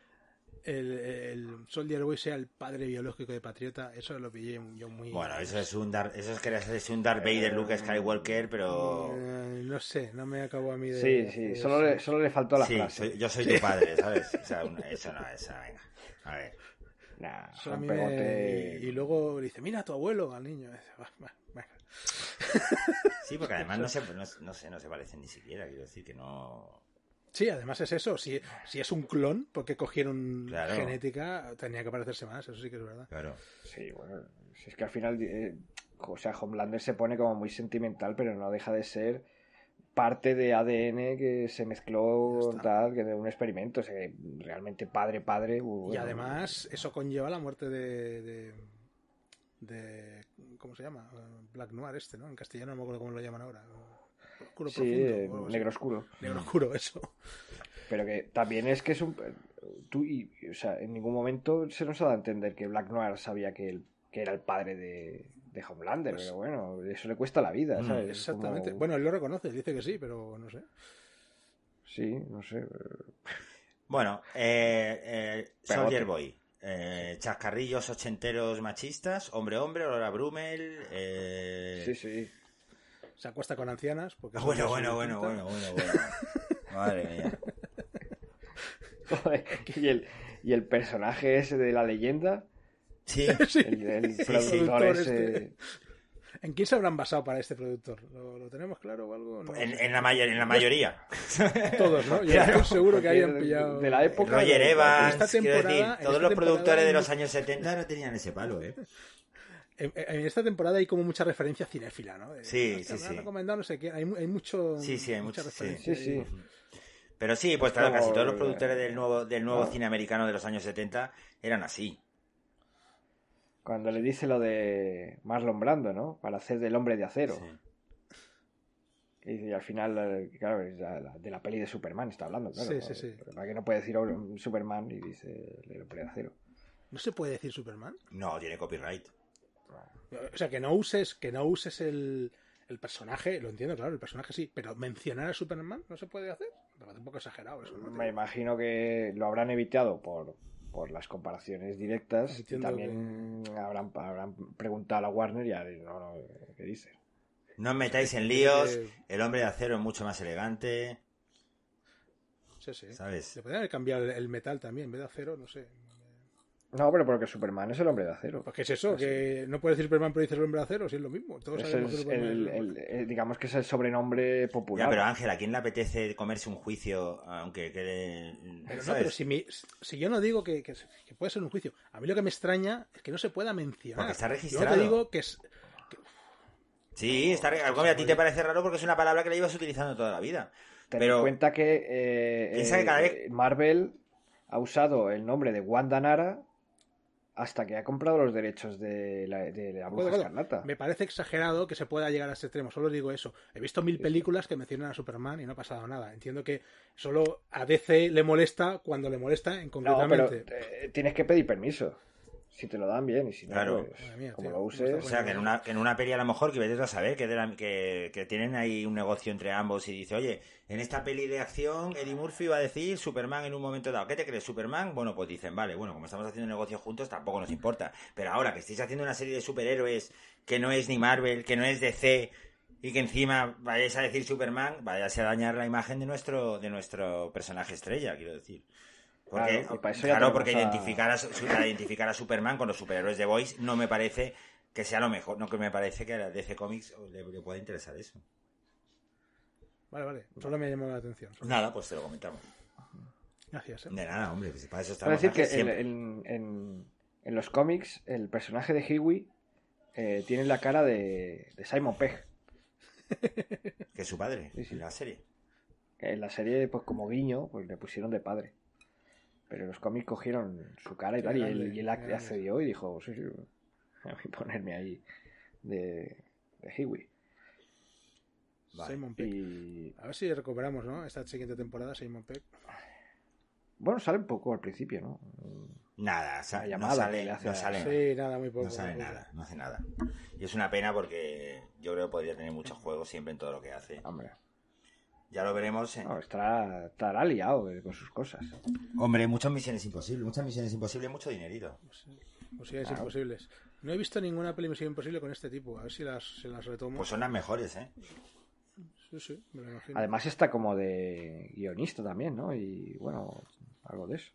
Speaker 4: el, el Soldier Boy sea el padre biológico de Patriota, eso lo pillé yo muy...
Speaker 2: Bueno, eso es un Darth, eso es que es un Darth Vader, Luke Skywalker, pero...
Speaker 4: Eh, no sé, no me acabo a mí de...
Speaker 3: Sí, sí, solo le, solo le faltó la
Speaker 2: sí,
Speaker 3: frase.
Speaker 2: soy- yo soy tu padre, ¿sabes? O sea, un- eso no, eso, venga. A ver.
Speaker 3: Nah,
Speaker 4: a mí me- Y luego le dice, mira a tu abuelo, al niño. Y dice, "Va, va, va".
Speaker 2: Sí, porque además no se, no, no sé, no se parecen ni siquiera, quiero decir que no...
Speaker 4: Sí, además es eso. Si, si es un clon, porque cogieron
Speaker 2: Claro.
Speaker 4: genética, tenía que parecerse más, eso sí que es verdad.
Speaker 2: Claro.
Speaker 3: Sí, bueno, si es que al final, eh, o sea, Homelander se pone como muy sentimental, pero no deja de ser parte de ADN que se mezcló tal, que de un experimento, o sea, realmente padre, padre.
Speaker 4: y
Speaker 3: bueno,
Speaker 4: además, eso conlleva la muerte de, de, de- ¿Cómo se llama? Black Noir este, ¿no? En castellano no me acuerdo cómo lo llaman ahora. Oscuro
Speaker 3: sí,
Speaker 4: profundo.
Speaker 3: negro oscuro.
Speaker 4: Negro oscuro, eso.
Speaker 3: Pero que también es que es un. Tú, y, o sea, en ningún momento se nos ha dado a entender que Black Noir sabía que, que era el padre de, de Homelander,
Speaker 4: Pues-
Speaker 3: pero bueno, eso le cuesta la vida,
Speaker 2: Mm,
Speaker 3: ¿sabes?
Speaker 4: Exactamente.
Speaker 3: Como-
Speaker 4: Bueno, él lo reconoce, dice que sí, pero no sé.
Speaker 3: Sí, no sé.
Speaker 2: Bueno, eh, eh. Soldier Boy. Eh, chascarrillos ochenteros machistas, hombre hombre, olor a Brumel. Eh...
Speaker 3: Sí, sí.
Speaker 4: Se acuesta con ancianas. Porque
Speaker 2: Ah, Bueno, bueno, bueno, bueno, bueno, bueno. Madre mía.
Speaker 3: Joder, y el, y el personaje ese de la leyenda,
Speaker 2: Sí,
Speaker 4: Sí.
Speaker 3: el, el
Speaker 2: Sí, sí.
Speaker 3: productor ese.
Speaker 4: este. ¿En quién se habrán basado para este productor? ¿Lo, lo tenemos claro o algo? No
Speaker 2: en, en la, mayor, en la mayoría.
Speaker 4: Todos, ¿no? Yo
Speaker 2: Claro.
Speaker 4: estoy seguro que hayan pillado.
Speaker 3: de la época
Speaker 2: Roger Evans,
Speaker 4: esta
Speaker 2: quiero
Speaker 4: temporada-
Speaker 2: decir, todos
Speaker 4: esta
Speaker 2: los
Speaker 4: temporada
Speaker 2: productores de los años 70 no tenían ese palo, ¿eh?
Speaker 4: En, en esta temporada hay como mucha referencia cinéfila, ¿no? De,
Speaker 2: Sí,
Speaker 4: "Hostia,
Speaker 2: sí,
Speaker 4: me han
Speaker 2: sí.
Speaker 4: recomendado no sé qué. Hay, mu- hay mucho.
Speaker 2: Sí, sí, hay
Speaker 4: mucha
Speaker 2: mucho, sí.
Speaker 4: referencia.
Speaker 3: Sí, sí.
Speaker 2: Pero sí, pues claro, casi todos los productores del nuevo, del nuevo
Speaker 3: ah.
Speaker 2: cine americano de los años 70 eran así.
Speaker 3: Cuando le dice lo de Marlon Brando, ¿no? Para hacer del hombre de acero.
Speaker 2: Sí.
Speaker 3: Y al final, eh, claro, de la peli de Superman está hablando, claro.
Speaker 4: Sí, sí, sí.
Speaker 3: Para que no puede decir Superman y dice el hombre de acero.
Speaker 4: ¿No se puede decir Superman?
Speaker 2: No, tiene copyright.
Speaker 4: O sea, que no uses, que no uses el, el personaje, lo entiendo, claro, el personaje sí, pero mencionar a Superman no se puede hacer. Me parece un poco exagerado eso. ¿no?
Speaker 3: Me imagino que lo habrán evitado por, por las comparaciones directas y
Speaker 4: Entiendo
Speaker 3: también habrán, habrán preguntado a Warner y a no, no, ¿qué dice?
Speaker 2: No os metáis en líos,
Speaker 4: Eh,
Speaker 2: el hombre de acero es mucho más elegante,
Speaker 4: Sí, sí.
Speaker 2: ¿sabes?
Speaker 4: Le podrían haber cambiado el metal también, en vez de acero, no sé.
Speaker 3: No, pero porque Superman es el hombre de acero.
Speaker 4: Pues, ¿qué es eso? Que no puedes decir Superman, pero dices el hombre de acero, si es lo mismo. Todos sabemos que
Speaker 3: el- el- el- digamos que es el sobrenombre popular.
Speaker 2: Ya, pero Ángel, ¿a quién le apetece comerse un juicio aunque quede...
Speaker 4: Pero no, pero si, mi- si yo no digo que, que- que puede ser un juicio, a mí lo que me extraña es que no se pueda mencionar.
Speaker 2: Porque está
Speaker 4: Yo no
Speaker 2: registrado.
Speaker 4: te digo que es.
Speaker 2: Sí, está algo que a ti te parece raro porque es una palabra que la ibas utilizando toda la vida.
Speaker 3: Ten
Speaker 2: pero-
Speaker 3: en cuenta que, eh, eh,
Speaker 2: cada vez-
Speaker 3: Marvel ha usado el nombre de Wanda Nara hasta que ha comprado los derechos de la, de la Bruja
Speaker 4: Bueno,
Speaker 3: Escarlata.
Speaker 4: Me parece exagerado que se pueda llegar a ese extremo. Solo digo eso. He visto mil películas que mencionan a Superman y no ha pasado nada. Entiendo que solo a DC le molesta cuando le molesta en
Speaker 3: No, pero
Speaker 4: concretamente.
Speaker 3: eh, tienes que pedir permiso. Si te lo dan bien y si no,
Speaker 2: Claro.
Speaker 3: pues,
Speaker 4: mía,
Speaker 3: como
Speaker 4: tío,
Speaker 3: lo
Speaker 4: ¿cómo
Speaker 3: uses...
Speaker 2: O sea, que en una, en una peli a lo mejor, que vete a saber, que, de la- que, que tienen ahí un negocio entre ambos y dice, oye, en esta peli de acción, Eddie Murphy va a decir Superman en un momento dado. ¿Qué te crees, Superman? Bueno, pues dicen, vale, bueno, como estamos haciendo un negocio juntos, tampoco nos importa. Pero ahora que estéis haciendo una serie de superhéroes que no es ni Marvel, que no es DC, y que encima vayáis a decir Superman, vayáis a dañar la imagen de nuestro, de nuestro personaje estrella, quiero decir. Porque,
Speaker 3: Claro, y para eso ya
Speaker 2: claro,
Speaker 3: tenemos
Speaker 2: porque
Speaker 3: a-
Speaker 2: identificar, a, su- a identificar a Superman con los superhéroes de Boys no me parece que sea lo mejor, no que me parece que a DC Comics le, le pueda interesar eso.
Speaker 4: Vale, vale. Solo me llamó la atención.
Speaker 2: Nada, pues te lo comentamos.
Speaker 4: Gracias. ¿eh?
Speaker 2: De nada, hombre, pues para eso estamos
Speaker 3: decir que en,
Speaker 2: siempre.
Speaker 3: en- en- en los cómics el personaje de Huey eh, tiene la cara de, de Simon Pegg.
Speaker 2: Que es su padre,
Speaker 3: Sí, sí.
Speaker 2: en la serie.
Speaker 3: En la serie, pues como guiño, pues le pusieron de padre. Pero los cómics cogieron su cara y tal, y él, y él accedió y dijo, sí, sí, voy a ponerme ahí de, de.
Speaker 2: Vale.
Speaker 4: Simon.
Speaker 3: Y
Speaker 4: A ver si recuperamos, ¿no? Esta siguiente temporada, Simon Pegg.
Speaker 3: bueno, sale un poco al principio, ¿no?
Speaker 2: Nada, sa-
Speaker 3: La
Speaker 2: no
Speaker 3: llamada
Speaker 2: sale,
Speaker 3: hace
Speaker 2: no
Speaker 3: a-
Speaker 2: sale,
Speaker 4: Sí, nada, muy poco.
Speaker 2: no sale nada, no hace nada. Y es una pena porque yo creo que podría tener muchos juegos siempre en todo lo que hace.
Speaker 3: Hombre.
Speaker 2: Ya lo veremos.
Speaker 3: No, estará, estará liado con sus cosas.
Speaker 2: Hombre, muchas misiones imposibles, muchas misiones imposibles, mucho dinerito.
Speaker 4: Misiones imposibles. No he visto ninguna peli misión imposible con este tipo. A ver si las, si las retomo.
Speaker 2: Pues son las mejores, ¿eh?
Speaker 4: Sí, sí, me lo imagino.
Speaker 3: Además está como de guionista también, ¿no? Y bueno, algo de eso.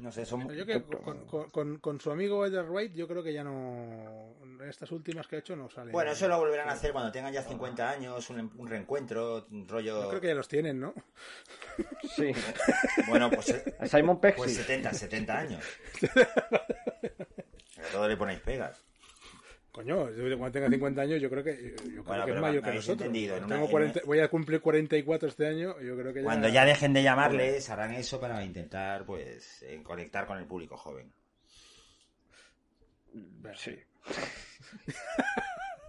Speaker 2: No sé, son...
Speaker 4: Yo que con, con, con, con, su amigo Edgar Wright, yo creo que ya no. Estas últimas que ha hecho no salen.
Speaker 2: Bueno, eso lo volverán a hacer cuando tengan ya 50 años, un, un reencuentro, un rollo.
Speaker 4: Yo creo que ya los tienen, ¿no?
Speaker 3: Sí.
Speaker 2: bueno, pues.
Speaker 3: Simon Pegg.
Speaker 2: Pues 70, 70 años. a todo le ponéis pegas.
Speaker 4: Coño, cuando tenga 50 años, yo creo que, yo creo
Speaker 2: Bueno,
Speaker 4: que es mayor que nosotros.
Speaker 2: una-
Speaker 4: Tengo
Speaker 2: en
Speaker 4: 40 voy a cumplir 44 este año. Yo creo que.
Speaker 2: Cuando ya dejen de llamarles, harán eso para intentar, pues, eh, conectar con el público joven.
Speaker 3: Sí.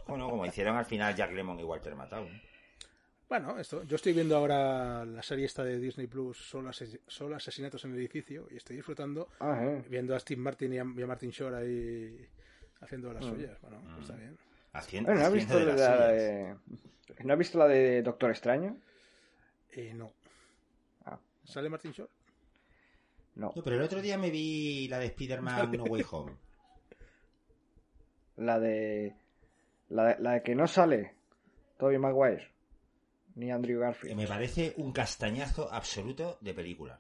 Speaker 2: Bueno, como hicieron al final Jack Lemmon y Walter Matthau. ¿no?
Speaker 4: Bueno, esto, yo estoy viendo ahora la serie esta de Disney Plus, solo, ases- solo asesinatos en el edificio, y estoy disfrutando
Speaker 3: Ah, eh.
Speaker 4: viendo a Steve Martin y a, y a Martin Short ahí haciendo
Speaker 3: Mm.
Speaker 4: las suyas. Bueno, pues está bien.
Speaker 2: Haciendo,
Speaker 3: Bueno, ¿no has visto
Speaker 2: de
Speaker 3: la
Speaker 2: suyas.
Speaker 3: de... ¿No has visto la de Doctor Extraño?
Speaker 4: Eh, no.
Speaker 3: Ah.
Speaker 4: ¿Sale Martin Short?
Speaker 3: No.
Speaker 2: No, pero el otro día me vi la de Spider-Man No Way Home.
Speaker 3: La de... La de, la de que no sale Tobey Maguire ni Andrew
Speaker 2: que
Speaker 3: Garfield.
Speaker 2: me parece un castañazo absoluto de película.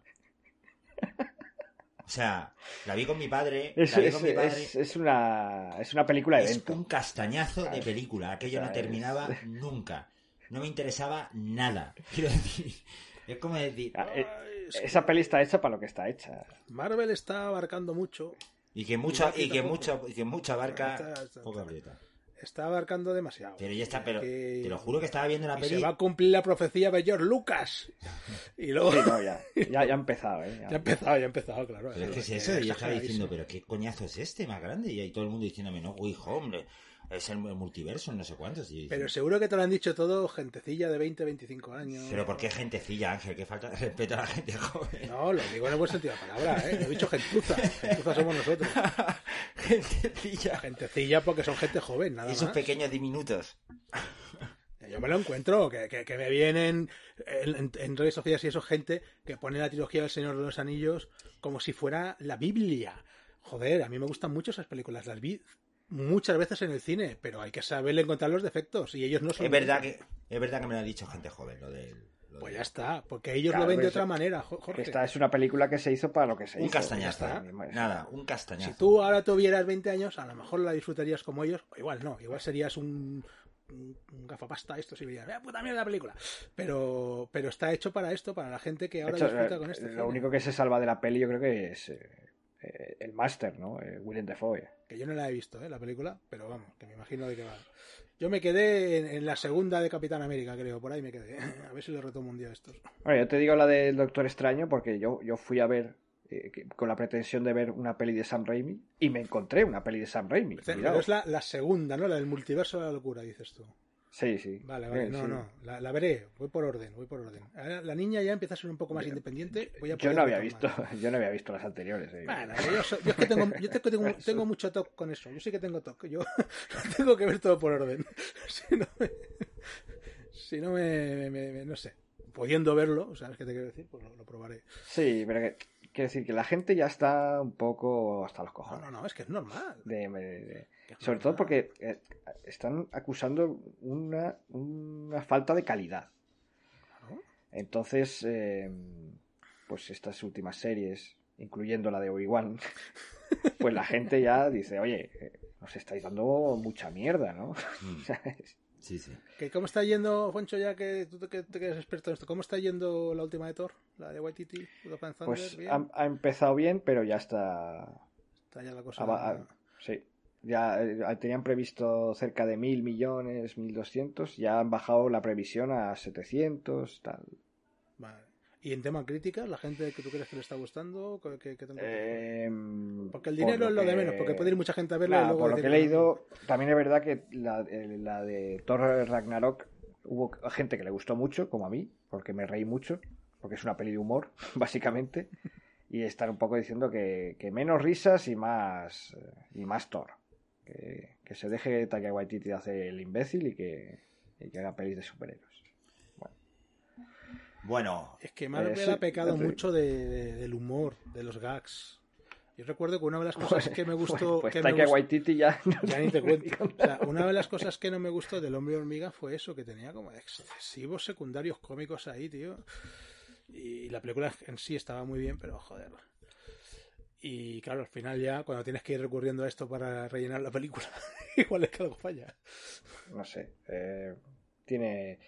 Speaker 2: O sea, la vi con mi padre,
Speaker 3: Es,
Speaker 2: la vi
Speaker 3: es-
Speaker 2: con mi padre.
Speaker 3: es- es una, es una película de
Speaker 2: Es
Speaker 3: evento.
Speaker 2: un castañazo de película. Aquello
Speaker 3: O
Speaker 2: no terminaba
Speaker 3: es-
Speaker 2: nunca. No me interesaba nada. Quiero decir, es como decir.
Speaker 3: Ah, eh,
Speaker 4: Ay, es que
Speaker 3: Esa peli está hecha para lo que está hecha.
Speaker 4: Marvel está abarcando mucho.
Speaker 2: Y que mucha, y que mucha, y que mucha barca,
Speaker 4: Está- está-
Speaker 2: poca aprieta.
Speaker 4: Está abarcando demasiado.
Speaker 2: Pero ya está, pero
Speaker 4: Que-
Speaker 2: te lo juro que estaba viendo la
Speaker 4: y
Speaker 2: peli.
Speaker 4: se va a cumplir la profecía de George Lucas. Y luego...
Speaker 3: Sí, no, ya, ya, ya ha empezado, ¿eh? Ya.
Speaker 4: Ya ha empezado, ya ha empezado, claro.
Speaker 2: Pero es que es eso, yo estaba diciendo, pero qué coñazo es este más grande. Y ahí todo el mundo diciéndome, no, Way Home, es el multiverso, no sé cuántos. Y
Speaker 4: Pero seguro que te lo han dicho todo gentecilla de 20, 25 años.
Speaker 2: pero ¿por qué gentecilla, Ángel? Que falta de respeto a la gente joven.
Speaker 4: No, lo digo en el buen sentido de la palabra, ¿eh? No he dicho gentuza. Gentuza somos nosotros.
Speaker 2: gentecilla.
Speaker 4: Gentecilla porque son gente joven, nada
Speaker 2: Y esos
Speaker 4: más.
Speaker 2: pequeños diminutos.
Speaker 4: Yo me lo encuentro, que, que, que me vienen en, en- en redes sociales y eso, gente que pone la trilogía del Señor de los Anillos como si fuera la Biblia. Joder, a mí me gustan mucho esas películas, las vi muchas veces en el cine, pero hay que saberle encontrar los defectos y ellos no son.
Speaker 2: Es verdad que, es verdad que me lo ha dicho gente joven, lo del. lo
Speaker 4: Pues ya está, porque ellos
Speaker 3: Claro,
Speaker 4: lo ven de otra manera, Jo- Jorge.
Speaker 3: Esta es una película que se hizo para lo que se
Speaker 2: Un
Speaker 3: hizo.
Speaker 2: castañazo.
Speaker 3: Ya está.
Speaker 2: Nada, un castañazo.
Speaker 4: Si tú ahora tuvieras 20 años, a lo mejor la disfrutarías como ellos, o igual no, igual serías un, un, un gafapasta, esto sí dirías, ¡eh, puta mierda la película! Pero, pero está hecho para esto, para la gente que ahora
Speaker 3: hecho,
Speaker 4: disfruta con este
Speaker 3: lo
Speaker 4: cine.
Speaker 3: único que se salva de la peli yo creo que es eh, eh, el máster, ¿no? Eh, William Defoe.
Speaker 4: Que yo no la he visto, ¿eh? la película, pero vamos, que me imagino de qué va. Yo me quedé en, en la segunda de Capitán América, creo, por ahí me quedé. A ver si le retomo un día a estos.
Speaker 3: Bueno, yo te digo la del Doctor Extraño porque yo, yo fui a ver eh, con la pretensión de ver una peli de Sam Raimi y me encontré una peli de Sam Raimi.
Speaker 4: Pero es la, la segunda, ¿no? La del multiverso de la locura, dices tú.
Speaker 3: Sí, sí.
Speaker 4: Vale, vale,
Speaker 3: Eh,
Speaker 4: no,
Speaker 3: sí.
Speaker 4: no, la, la veré, voy por orden, voy por orden. Ahora la niña ya empieza a ser un poco más independiente. Voy a
Speaker 3: Yo no había visto,
Speaker 4: más.
Speaker 3: yo no había visto las anteriores. eh.
Speaker 4: Bueno, yo, soy- yo es que tengo, yo tengo, tengo, tengo mucho toque con eso. Yo sí que tengo toque. Yo tengo que ver todo por orden. Si no me, si no me, me- me- no sé, pudiendo verlo, ¿sabes qué te quiero decir? Pues lo, lo probaré.
Speaker 3: Sí, pero que, quiero decir que la gente ya está un poco hasta los
Speaker 4: No,
Speaker 3: cojones.
Speaker 4: no, no, es que es normal.
Speaker 3: de- sobre todo porque eh, están acusando una, una falta de calidad. Entonces, eh, pues estas últimas series, incluyendo la de Obi-Wan, pues la gente ya dice, oye, eh, nos estáis dando mucha mierda, ¿no?
Speaker 2: Mm,
Speaker 3: ¿Sabes?
Speaker 2: Sí, sí.
Speaker 4: ¿Que ¿Cómo está yendo, Foncho, ya que tú que, que eres experto en esto? ¿Cómo está yendo la última de Thor? La de Waititi,
Speaker 3: pues ha, ha empezado bien, pero ya está...
Speaker 4: Está ya la cosa...
Speaker 3: sí. Ya eh, tenían previsto cerca de mil millones, mil doscientos, ya han bajado la previsión a 700, tal.
Speaker 4: Vale. ¿Y en tema críticas, la gente que tú crees que le está gustando?
Speaker 3: Eh,
Speaker 4: porque el
Speaker 3: por
Speaker 4: dinero es lo de menos, porque puede ir mucha gente a verlo y
Speaker 3: Nada,
Speaker 4: luego
Speaker 3: por lo que he leído, también es verdad que la, la de Thor Ragnarok hubo gente que le gustó mucho, como a mí, porque me reí mucho, porque es una peli de humor, básicamente, y están un poco diciendo que, que menos risas y más eh, y más Thor. Que, que se deje Taika Waititi de hacer el imbécil y que, y que haga pelis de superhéroes. Bueno.
Speaker 2: Bueno.
Speaker 4: Es que Marvel
Speaker 3: Eh, sí,
Speaker 4: ha pecado mucho de- de- del humor, de los gags. Yo recuerdo que una de las cosas que me gustó.
Speaker 3: Pues
Speaker 4: que me
Speaker 3: Taika
Speaker 4: gust-
Speaker 3: Waititi ya...
Speaker 4: Ya ni te cuento. O sea, una de las cosas que no me gustó del hombre hormiga fue eso, que tenía como excesivos secundarios cómicos ahí, tío. Y la película en sí estaba muy bien, pero joder. Y claro, al final ya, cuando tienes que ir recurriendo a esto para rellenar la película, igual es que algo falla.
Speaker 3: no sé, eh, tiene,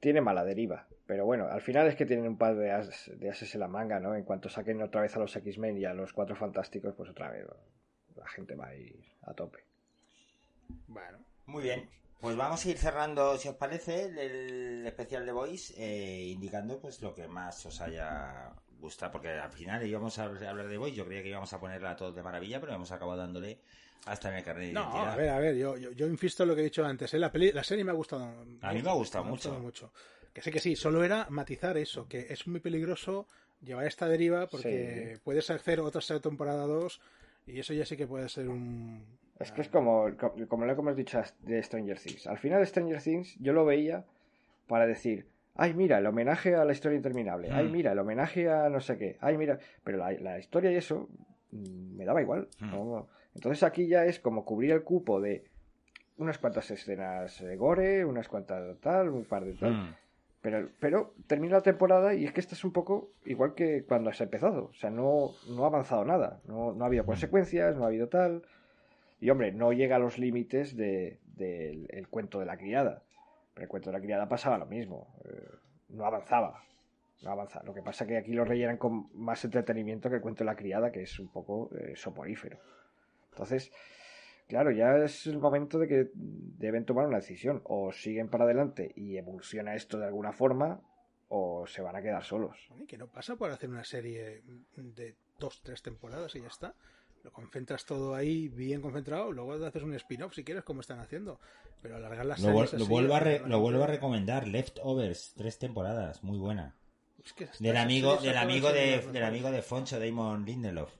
Speaker 3: tiene mala deriva. Pero bueno, al final es que tienen un par de, as- de ases en la manga, ¿no? En cuanto saquen otra vez a los X-Men y a los Cuatro Fantásticos, pues otra vez la gente va a ir a tope.
Speaker 4: Bueno,
Speaker 2: Muy bien. Pues vamos a ir cerrando, si os parece, el, el especial de Voice, eh, indicando pues lo que más os haya gustado, porque al final íbamos a hablar de Voice, yo creía que íbamos a ponerla a todos de maravilla, pero hemos acabado dándole hasta en el carnet de
Speaker 4: no,
Speaker 2: identidad.
Speaker 4: a ver, a ver, yo, yo, yo insisto en lo que he dicho antes. ¿eh? La, peli- la serie me ha gustado.
Speaker 2: A mí me ha gustado mucho.
Speaker 4: mucho. Que sé que sí, solo era matizar eso, que es muy peligroso llevar esta deriva porque
Speaker 3: Sí.
Speaker 4: puedes hacer otra temporada 2 y eso ya sí que puede ser un...
Speaker 3: Es que es como, como lo que hemos dicho de Stranger Things. Al final Stranger Things yo lo veía para decir, ay mira, el homenaje a la historia interminable, ay
Speaker 2: Mm.
Speaker 3: mira, el homenaje a no sé qué, ay mira, pero la, la historia y eso mm, me daba igual.
Speaker 2: Mm.
Speaker 3: ¿no? Entonces aquí ya es como cubrir el cupo de unas cuantas escenas de gore, unas cuantas tal, un par de tal. Pero, pero termina la temporada y es que esta es un poco igual que cuando has empezado. O sea, no, no ha avanzado nada. No, no ha habido consecuencias, no ha habido tal. Y hombre, no llega a los límites de- del el cuento de la criada. Pero el cuento de la criada pasaba lo mismo. Eh, no avanzaba. No avanzaba. Lo que pasa que aquí lo rellenan con más entretenimiento que el cuento de la criada, que es un poco eh, soporífero. Entonces, claro, ya es el momento de que deben tomar una decisión. O siguen para adelante y evoluciona esto de alguna forma, o se van a quedar solos.
Speaker 4: Oye, que no pasa por hacer una serie de dos, tres temporadas y ya está. Lo concentras todo ahí bien concentrado, luego haces un spin-off si quieres, como están haciendo. Pero alargar las
Speaker 2: Lo,
Speaker 4: series
Speaker 2: lo
Speaker 4: así,
Speaker 2: vuelvo a re- lo vuelvo a recomendar, Leftovers, tres temporadas, muy buena.
Speaker 4: Es que
Speaker 2: Del amigo, del amigo de, del amigo de Foncho, Damon Lindelof.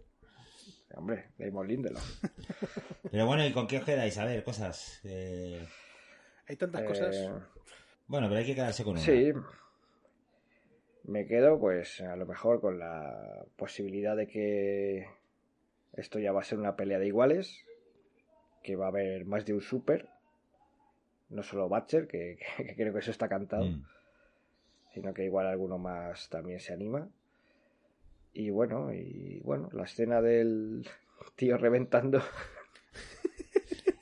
Speaker 3: Hombre, Damon Lindelof.
Speaker 2: Pero bueno, ¿y con qué os quedáis? A ver, cosas. eh,
Speaker 4: Hay tantas
Speaker 3: Eh,
Speaker 4: cosas.
Speaker 2: Bueno, pero hay que quedarse con una.
Speaker 3: Sí. Me quedo, pues, a lo mejor con la posibilidad de que esto ya va a ser una pelea de iguales, que va a haber más de un super, no solo Batcher, que, que creo que eso está cantado,
Speaker 2: Mm.
Speaker 3: sino que igual alguno más también se anima. Y bueno, y bueno, la escena del tío reventando,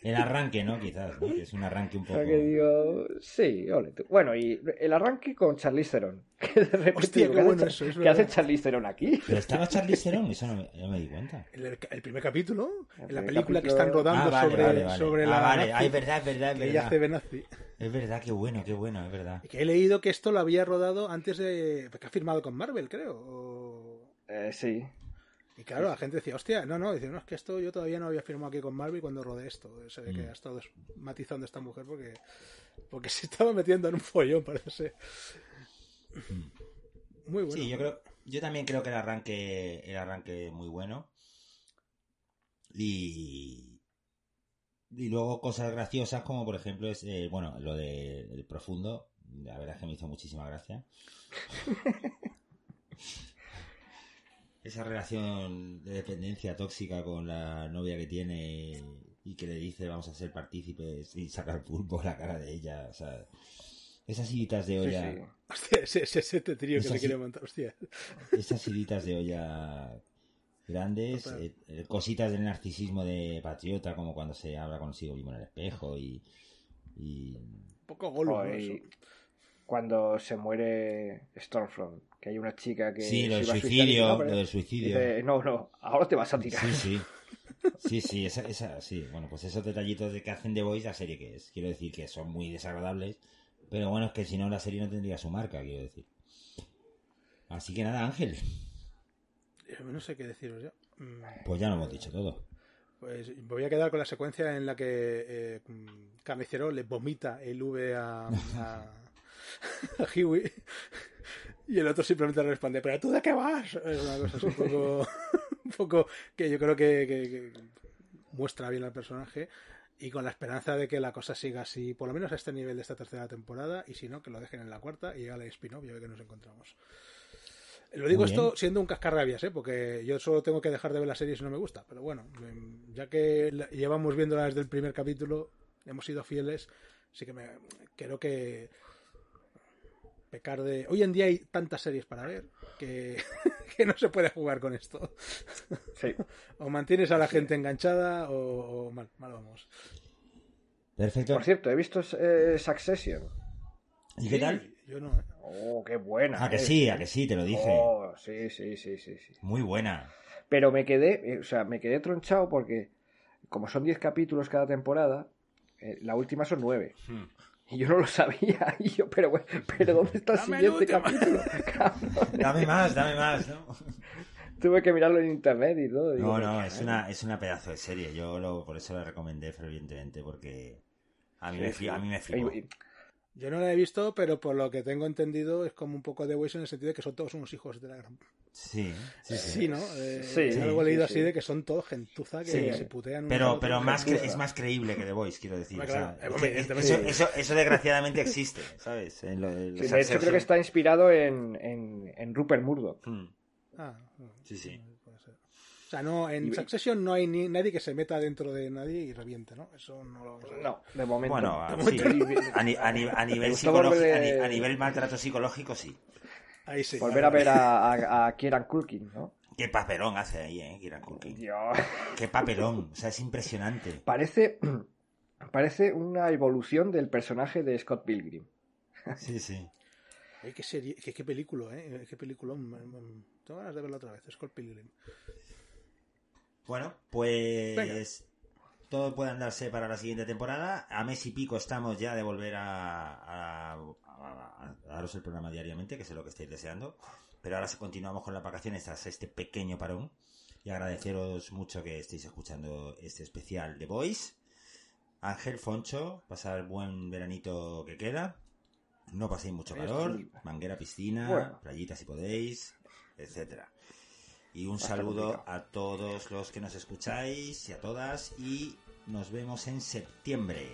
Speaker 2: El arranque, ¿no? Quizás, ¿no? Que es un arranque un
Speaker 3: o
Speaker 2: poco.
Speaker 3: sea que digo, sí, ole tú. Bueno, y el arranque con Charlize Theron, que de repente
Speaker 4: Hostia,
Speaker 3: digo,
Speaker 4: qué
Speaker 3: ¿qué
Speaker 4: bueno
Speaker 3: hace-
Speaker 4: eso, es
Speaker 3: ¿qué hace
Speaker 4: verdad.
Speaker 3: Charlize Theron aquí?
Speaker 2: Pero estaba Charlize Theron, eso no me, no me di cuenta.
Speaker 4: El, el primer capítulo,
Speaker 3: El
Speaker 4: en la película que
Speaker 3: capítulo-
Speaker 4: están rodando
Speaker 2: Ah, vale,
Speaker 4: sobre,
Speaker 2: vale, vale.
Speaker 4: sobre
Speaker 2: Ah,
Speaker 4: la
Speaker 2: vale.
Speaker 4: nazi,
Speaker 2: Ah, es verdad, es verdad, es
Speaker 4: que ella
Speaker 2: verdad.
Speaker 4: hace de nazi.
Speaker 2: Es verdad, qué bueno, qué bueno, es verdad.
Speaker 4: Y que he leído que esto lo había rodado antes de... que ha firmado con Marvel, creo. o-
Speaker 3: Eh, sí,
Speaker 4: Y claro, la gente decía, hostia, no, no, dice, no, es que esto yo todavía no había firmado aquí con Marvel cuando rodé esto. Se ve que
Speaker 2: Mm.
Speaker 4: ha estado matizando esta mujer porque, porque se estaba metiendo en un follón, parece ser. Muy bueno.
Speaker 2: Sí, yo creo, yo también creo que el arranque, el arranque muy bueno. Y, y luego cosas graciosas como por ejemplo es, eh, bueno, lo de el profundo, la verdad es que me hizo muchísima gracia. Esa relación de dependencia tóxica con la novia que tiene y que le dice vamos a ser partícipes y sacar pulpo a la cara de ella, o sea, esas iritas de
Speaker 3: sí,
Speaker 2: olla.
Speaker 3: sí.
Speaker 4: Hostia, ese, ese, ese trío que
Speaker 2: así.
Speaker 4: quiere montar, hostia.
Speaker 2: esas iritas de olla grandes, eh, eh, cositas del narcisismo de patriota, como cuando se habla consigo mismo en el espejo y, y
Speaker 4: Un poco.
Speaker 3: Hoy,
Speaker 4: Eso.
Speaker 3: cuando se muere Stormfront, que hay una chica que
Speaker 2: sí, lo del suicidio, lo del suicidio.
Speaker 3: dice, no, no, ahora te vas a tirar.
Speaker 2: Sí, sí. Sí, sí, esa, esa, sí. Bueno, pues esos detallitos de que hacen de Voice la serie que es. Quiero decir que son muy desagradables, pero bueno, es que si no la serie no tendría su marca, quiero decir. Así que nada, Ángel,
Speaker 4: Eh, No sé qué deciros ya. Mm,
Speaker 2: pues ya lo hemos dicho todo.
Speaker 4: Pues voy a quedar con la secuencia en la que eh, Carnicero le vomita el V a, a, a Huey y el otro simplemente le responde, ¿pero tú de qué vas? Es una cosa así un poco, un poco que yo creo que, que- que muestra bien al personaje. y con la esperanza de que la cosa siga así, por lo menos a este nivel de esta tercera temporada, y si no, que lo dejen en la cuarta y llega el spin-off y a ver que nos encontramos. Lo digo esto siendo un cascarrabias, ¿eh? porque yo solo tengo que dejar de ver la serie si no me gusta. Pero bueno, em, ya que llevamos viéndola desde el primer capítulo, hemos sido fieles, sí que me, creo que pecar de... Hoy en día hay tantas series para ver que, que no se puede jugar con esto.
Speaker 3: Sí.
Speaker 4: o mantienes a la gente enganchada o, mal, mal vamos.
Speaker 2: Perfecto.
Speaker 3: Por cierto, he visto eh, Succession.
Speaker 2: ¿Y qué tal?
Speaker 4: Yo no. ¿eh?
Speaker 3: Oh, qué buena.
Speaker 2: Ah, que sí, a que sí, te lo dije.
Speaker 3: Oh, sí, sí, sí, sí, sí.
Speaker 2: Muy buena.
Speaker 3: Pero me quedé, eh, o sea, me quedé tronchado porque como son 10 capítulos cada temporada, eh, la última son 9.
Speaker 2: Hmm.
Speaker 3: Y yo no lo sabía. Y yo, pero, pero ¿dónde está el
Speaker 4: Dame
Speaker 3: siguiente
Speaker 4: el
Speaker 3: capítulo? Cabrón.
Speaker 2: Dame más, dame más, ¿no?
Speaker 3: Tuve que mirarlo en internet y todo.
Speaker 2: No, no, es una, es una pedazo de serie. Yo lo, por eso la recomendé fervientemente, porque a mí,
Speaker 3: Sí,
Speaker 2: me, a mí me flipó.
Speaker 4: Yo no la he visto, pero por lo que tengo entendido es como un poco de Waze en el sentido de que son todos unos hijos de la gran...
Speaker 2: Sí, sí, sí.
Speaker 4: Sí, ¿no? Eh,
Speaker 3: Sí,
Speaker 4: algo he
Speaker 3: sí,
Speaker 4: leído
Speaker 3: sí.
Speaker 4: así de que son todos gentuza que
Speaker 2: Sí.
Speaker 4: se putean.
Speaker 2: Pero, pero más que, es más creíble que The Voice, quiero decir.
Speaker 4: Hombre,
Speaker 2: o sea,
Speaker 4: claro,
Speaker 2: es que
Speaker 4: hombre,
Speaker 2: eso, eso, eso desgraciadamente existe, ¿sabes? En lo- en
Speaker 3: sí,
Speaker 2: los
Speaker 3: de hecho, creo que está inspirado en, en, en Rupert Murdoch.
Speaker 2: Hmm.
Speaker 4: Ah, no,
Speaker 2: Sí, sí.
Speaker 4: puede ser. O sea, no, en
Speaker 3: Y-
Speaker 4: Succession no hay ni nadie que se meta dentro de nadie y reviente, ¿no? Eso no lo vamos a ver.
Speaker 3: No, de momento.
Speaker 2: Bueno, a,
Speaker 3: De
Speaker 2: sí, a, ni- a ni- a nivel
Speaker 3: de-
Speaker 2: a nivel maltrato psicológico, sí.
Speaker 4: Ahí sí.
Speaker 3: Volver a ver a, a, a Kieran Culkin, ¿no?
Speaker 2: Qué papelón hace ahí, ¿eh? Kieran Culkin.
Speaker 3: Dios.
Speaker 2: Qué papelón, o sea, es impresionante.
Speaker 3: Parece, parece una evolución del personaje de Scott Pilgrim.
Speaker 2: Sí, sí.
Speaker 4: Qué serie, qué, qué película, ¿eh? Qué peliculón. Mm. Tengo ganas de verla otra vez. Scott Pilgrim.
Speaker 2: Bueno, pues todo puede andarse para la siguiente temporada. A mes y pico estamos ya de volver a, a- daros el programa diariamente, que es lo que estáis deseando. Pero ahora continuamos con las vacaciones tras este pequeño parón. Y agradeceros mucho que estéis escuchando este especial de Voice. Ángel, Foncho, pasar buen veranito que queda. No paséis mucho calor. Manguera, piscina,
Speaker 3: Bueno.
Speaker 2: playita si podéis, etcétera. Y un saludo a todos los que nos escucháis y a todas y nos vemos en septiembre.